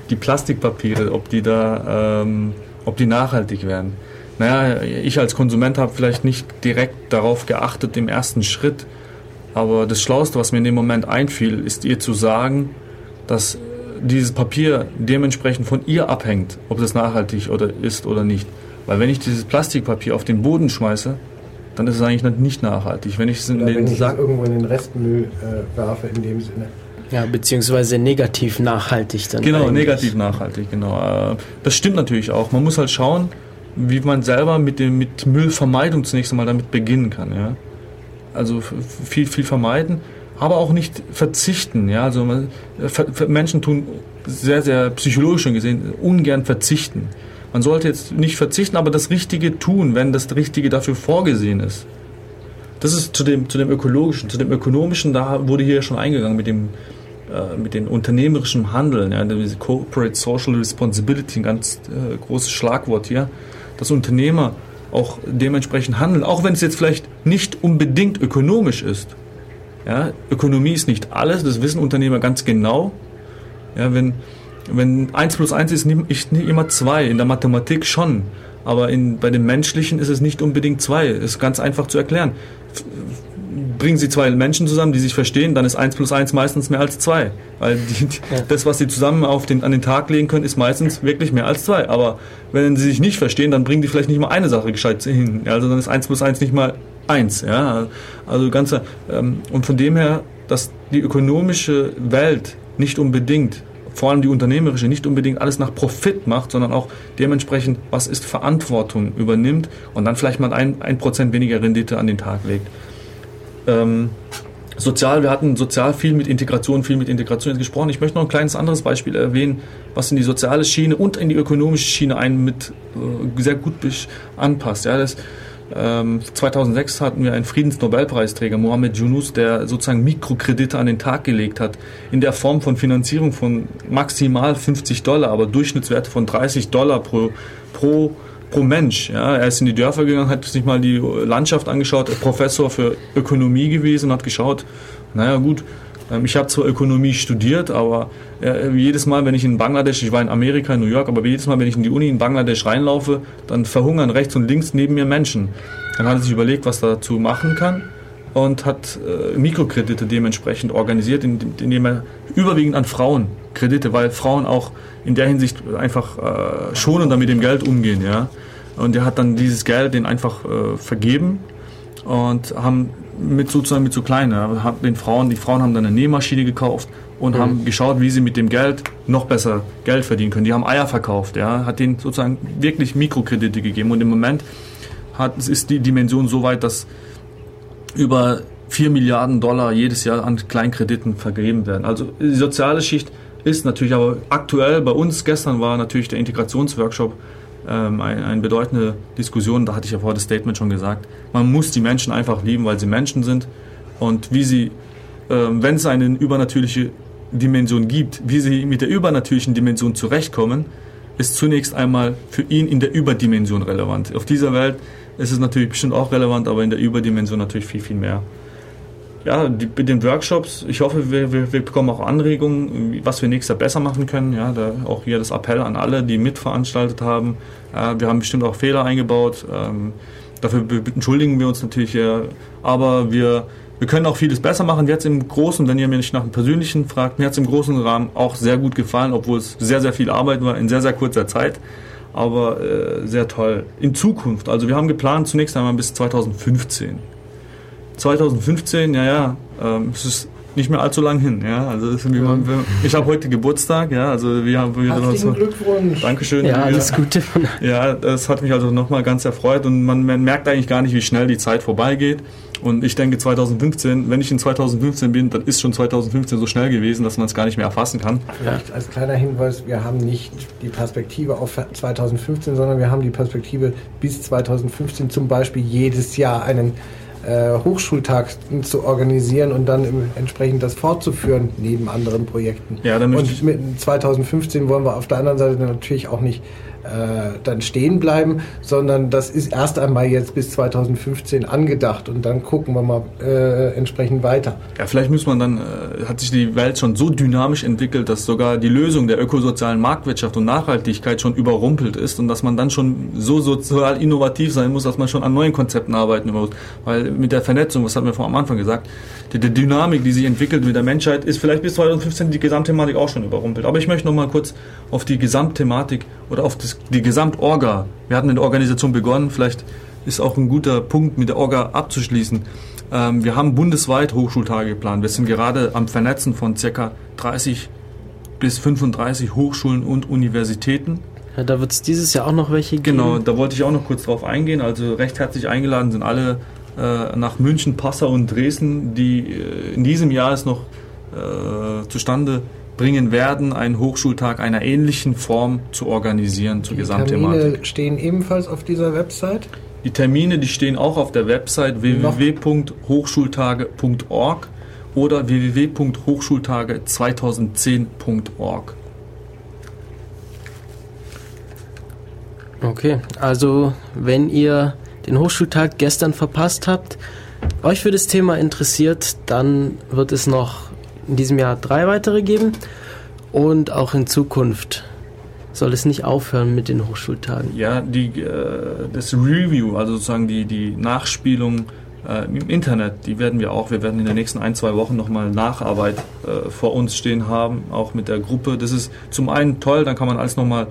die Plastikpapiere, ob die da, ähm, ob die nachhaltig werden. Naja, ich als Konsument habe vielleicht nicht direkt darauf geachtet im ersten Schritt, aber das Schlauste, was mir in dem Moment einfiel, ist ihr zu sagen, dass dieses Papier dementsprechend von ihr abhängt, ob das nachhaltig oder ist oder nicht. Weil wenn ich dieses Plastikpapier auf den Boden schmeiße, dann ist es eigentlich nicht nachhaltig. Wenn ich es in oder den wenn ich Sack irgendwo in den Restmüll äh, werfe, in dem Sinne. Ja, beziehungsweise negativ nachhaltig dann. Genau, eigentlich. negativ nachhaltig, genau. Äh, das stimmt natürlich auch. Man muss halt schauen, wie man selber mit, dem, mit Müllvermeidung zunächst einmal damit beginnen kann. Ja? Also viel, viel vermeiden, aber auch nicht verzichten. Ja? Also man, Menschen tun sehr, sehr psychologisch schon gesehen ungern verzichten. Man sollte jetzt nicht verzichten, aber das Richtige tun, wenn das Richtige dafür vorgesehen ist. Das ist zu dem, zu dem ökologischen, zu dem ökonomischen, da wurde hier schon eingegangen mit dem, äh, mit dem unternehmerischen Handeln, ja, diese Corporate Social Responsibility, ein ganz äh, großes Schlagwort hier, dass Unternehmer auch dementsprechend handeln, auch wenn es jetzt vielleicht nicht unbedingt ökonomisch ist. Ja, Ökonomie ist nicht alles, das wissen Unternehmer ganz genau. Ja, wenn, wenn 1 plus 1 ist nicht, nicht immer 2, in der Mathematik schon, aber in, bei dem Menschlichen ist es nicht unbedingt 2. Ist ganz einfach zu erklären. Bringen Sie zwei Menschen zusammen, die sich verstehen, dann ist 1 plus 1 meistens mehr als 2. Weil die, ja. das, was Sie zusammen auf den, an den Tag legen können, ist meistens wirklich mehr als 2. Aber wenn Sie sich nicht verstehen, dann bringen die vielleicht nicht mal eine Sache gescheit hin. Also dann ist 1 plus 1 nicht mal 1. Ja? Also ganze, ähm, und von dem her, dass die ökonomische Welt nicht unbedingt vor allem die unternehmerische, nicht unbedingt alles nach Profit macht, sondern auch dementsprechend, was ist Verantwortung übernimmt und dann vielleicht mal ein, ein Prozent weniger Rendite an den Tag legt. Ähm, sozial, wir hatten sozial viel mit Integration, viel mit Integration gesprochen. Ich möchte noch ein kleines anderes Beispiel erwähnen, was in die soziale Schiene und in die ökonomische Schiene einen mit äh, sehr gut anpasst. Ja, das, 2006 ähm, hatten wir einen Friedensnobelpreisträger, Mohamed Yunus, der sozusagen Mikrokredite an den Tag gelegt hat, in der Form von Finanzierung von maximal 50 Dollar, aber Durchschnittswerte von 30 Dollar pro, pro, pro Mensch. Ja, er ist in die Dörfer gegangen, hat sich mal die Landschaft angeschaut, Professor für Ökonomie gewesen, hat geschaut, naja gut, ähm, ich habe zwar Ökonomie studiert, aber äh, jedes Mal, wenn ich in Bangladesch, ich war in Amerika, in New York, aber jedes Mal, wenn ich in die Uni in Bangladesch reinlaufe, dann verhungern rechts und links neben mir Menschen. Dann hat er sich überlegt, was er dazu machen kann und hat äh, Mikrokredite dementsprechend organisiert, indem er überwiegend an Frauen Kredite, weil Frauen auch in der Hinsicht einfach äh, schonender mit dem Geld umgehen, ja. Und er hat dann dieses Geld den einfach äh, vergeben und haben mit sozusagen mit so kleinen, den Frauen, die Frauen haben dann eine Nähmaschine gekauft und mhm. haben geschaut, wie sie mit dem Geld noch besser Geld verdienen können. Die haben Eier verkauft, ja, hat denen sozusagen wirklich Mikrokredite gegeben und im Moment hat, ist die Dimension so weit, dass über 4 Milliarden Dollar jedes Jahr an Kleinkrediten vergeben werden. Also die soziale Schicht ist natürlich aber aktuell bei uns, gestern war natürlich der Integrationsworkshop ähm, eine, eine bedeutende Diskussion, da hatte ich ja vorher das Statement schon gesagt. Man muss die Menschen einfach lieben, weil sie Menschen sind und wie sie, ähm, wenn es eine übernatürliche Dimension gibt, wie sie mit der übernatürlichen Dimension zurechtkommen, ist zunächst einmal für ihn in der Überdimension relevant. Auf dieser Welt ist es natürlich bestimmt auch relevant, aber in der Überdimension natürlich viel, viel mehr ja, die, mit den Workshops, ich hoffe, wir, wir, wir, bekommen auch Anregungen, was wir nächstes Jahr besser machen können. Ja, da auch hier das Appell an alle, die mitveranstaltet haben. Ja, wir haben bestimmt auch Fehler eingebaut. Ähm, dafür entschuldigen wir uns natürlich. Ja, aber wir, wir können auch vieles besser machen. Jetzt im Großen, wenn ihr mir nicht nach dem Persönlichen fragt, mir hat es im großen Rahmen auch sehr gut gefallen, obwohl es sehr, sehr viel Arbeit war in sehr, sehr kurzer Zeit. Aber äh, sehr toll. In Zukunft, also wir haben geplant zunächst einmal bis 2015. 2015, ja, ja, ähm, es ist nicht mehr allzu lang hin. Ja, also ist, ja. Man, ich habe heute Geburtstag, ja, also wir haben wieder noch so, Glückwunsch. Dankeschön. Ja, alles Gute. Ja, das hat mich also nochmal ganz erfreut und man, man, merkt eigentlich gar nicht, wie schnell die Zeit vorbeigeht. Und ich denke 2015, wenn ich in 2015 bin, dann ist schon 2015 so schnell gewesen, dass man es gar nicht mehr erfassen kann. Vielleicht als kleiner Hinweis, wir haben nicht die Perspektive auf 2015, sondern wir haben die Perspektive bis 2015 zum Beispiel jedes Jahr einen Hochschultag zu organisieren und dann entsprechend das fortzuführen neben anderen Projekten. Ja, und mit 2015 wollen wir auf der anderen Seite natürlich auch nicht äh, dann stehen bleiben, sondern das ist erst einmal jetzt bis 2015 angedacht und dann gucken wir mal äh, entsprechend weiter. Ja, vielleicht muss man dann, äh, hat sich die Welt schon so dynamisch entwickelt, dass sogar die Lösung der ökosozialen Marktwirtschaft und Nachhaltigkeit schon überrumpelt ist und dass man dann schon so sozial innovativ sein muss, dass man schon an neuen Konzepten arbeiten muss. Weil mit der Vernetzung, was hatten wir vor am Anfang gesagt, die, die Dynamik, die sich entwickelt mit der Menschheit, ist vielleicht bis 2015 die Gesamtthematik auch schon überrumpelt. Aber ich möchte noch mal kurz auf die Gesamtthematik oder auf das die Gesamtorga. Wir hatten in der Organisation begonnen, vielleicht ist auch ein guter Punkt, mit der Orga abzuschließen. Ähm, wir haben bundesweit Hochschultage geplant. Wir sind gerade am Vernetzen von ca. 30 bis 35 Hochschulen und Universitäten. Ja, da wird es dieses Jahr auch noch welche geben. Genau, da wollte ich auch noch kurz drauf eingehen. Also recht herzlich eingeladen sind alle äh, nach München, Passau und Dresden, die äh, in diesem Jahr es noch äh, zustande bringen werden, einen Hochschultag einer ähnlichen Form zu organisieren zur die Gesamtthematik. Termine stehen ebenfalls auf dieser Website? Die Termine, die stehen auch auf der Website www.hochschultage.org oder www.hochschultage2010.org. Okay, also wenn ihr den Hochschultag gestern verpasst habt, euch für das Thema interessiert, dann wird es noch in diesem Jahr drei weitere geben und auch in Zukunft soll es nicht aufhören mit den Hochschultagen. Ja, die, äh, das Review, also sozusagen die, die Nachspielung äh, im Internet, die werden wir auch, wir werden in den nächsten ein, zwei Wochen nochmal Nacharbeit äh, vor uns stehen haben, auch mit der Gruppe. Das ist zum einen toll, dann kann man alles nochmal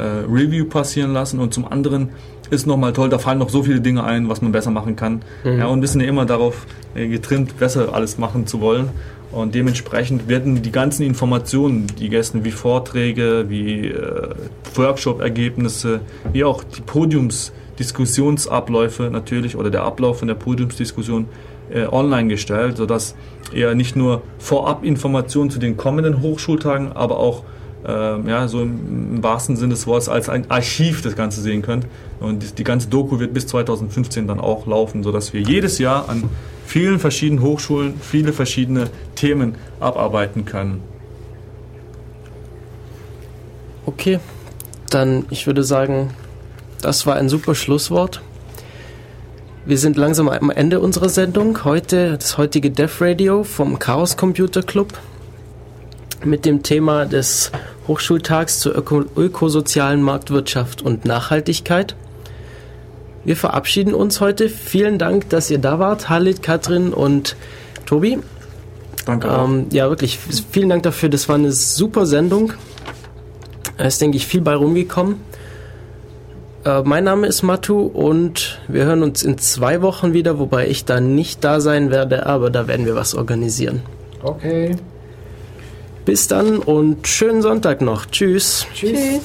Review passieren lassen und zum anderen ist nochmal toll, da fallen noch so viele Dinge ein, was man besser machen kann. Mhm. Ja, und wir sind ja immer darauf getrimmt, besser alles machen zu wollen. Und dementsprechend werden die ganzen Informationen, die Gäste wie Vorträge, wie äh, Workshop-Ergebnisse, wie auch die Podiumsdiskussionsabläufe natürlich oder der Ablauf von der Podiumsdiskussion äh, online gestellt, sodass ihr nicht nur vorab Informationen zu den kommenden Hochschultagen, aber auch äh, ja, so im, im, wahrsten Sinne des Wortes als ein Archiv das Ganze sehen könnt. Und die, die ganze Doku wird bis 2015 dann auch laufen, sodass wir jedes Jahr an vielen verschiedenen Hochschulen viele verschiedene Themen abarbeiten können. Okay, dann ich würde sagen, das war ein super Schlusswort. Wir sind langsam am Ende unserer Sendung. Heute das heutige Dev Radio vom Chaos Computer Club mit dem Thema des Hochschultags zur öko ökosozialen Marktwirtschaft und Nachhaltigkeit. Wir verabschieden uns heute. Vielen Dank, dass ihr da wart, Halit, Katrin und Tobi. Danke. Ähm, ja, wirklich, vielen Dank dafür. Das war eine super Sendung. Es ist, denke ich, viel bei rumgekommen. Äh, mein Name ist Matu und wir hören uns in zwei Wochen wieder, wobei ich da nicht da sein werde, aber da werden wir was organisieren. Okay. Bis dann und schönen Sonntag noch. Tschüss. Tschüss. Tschüss.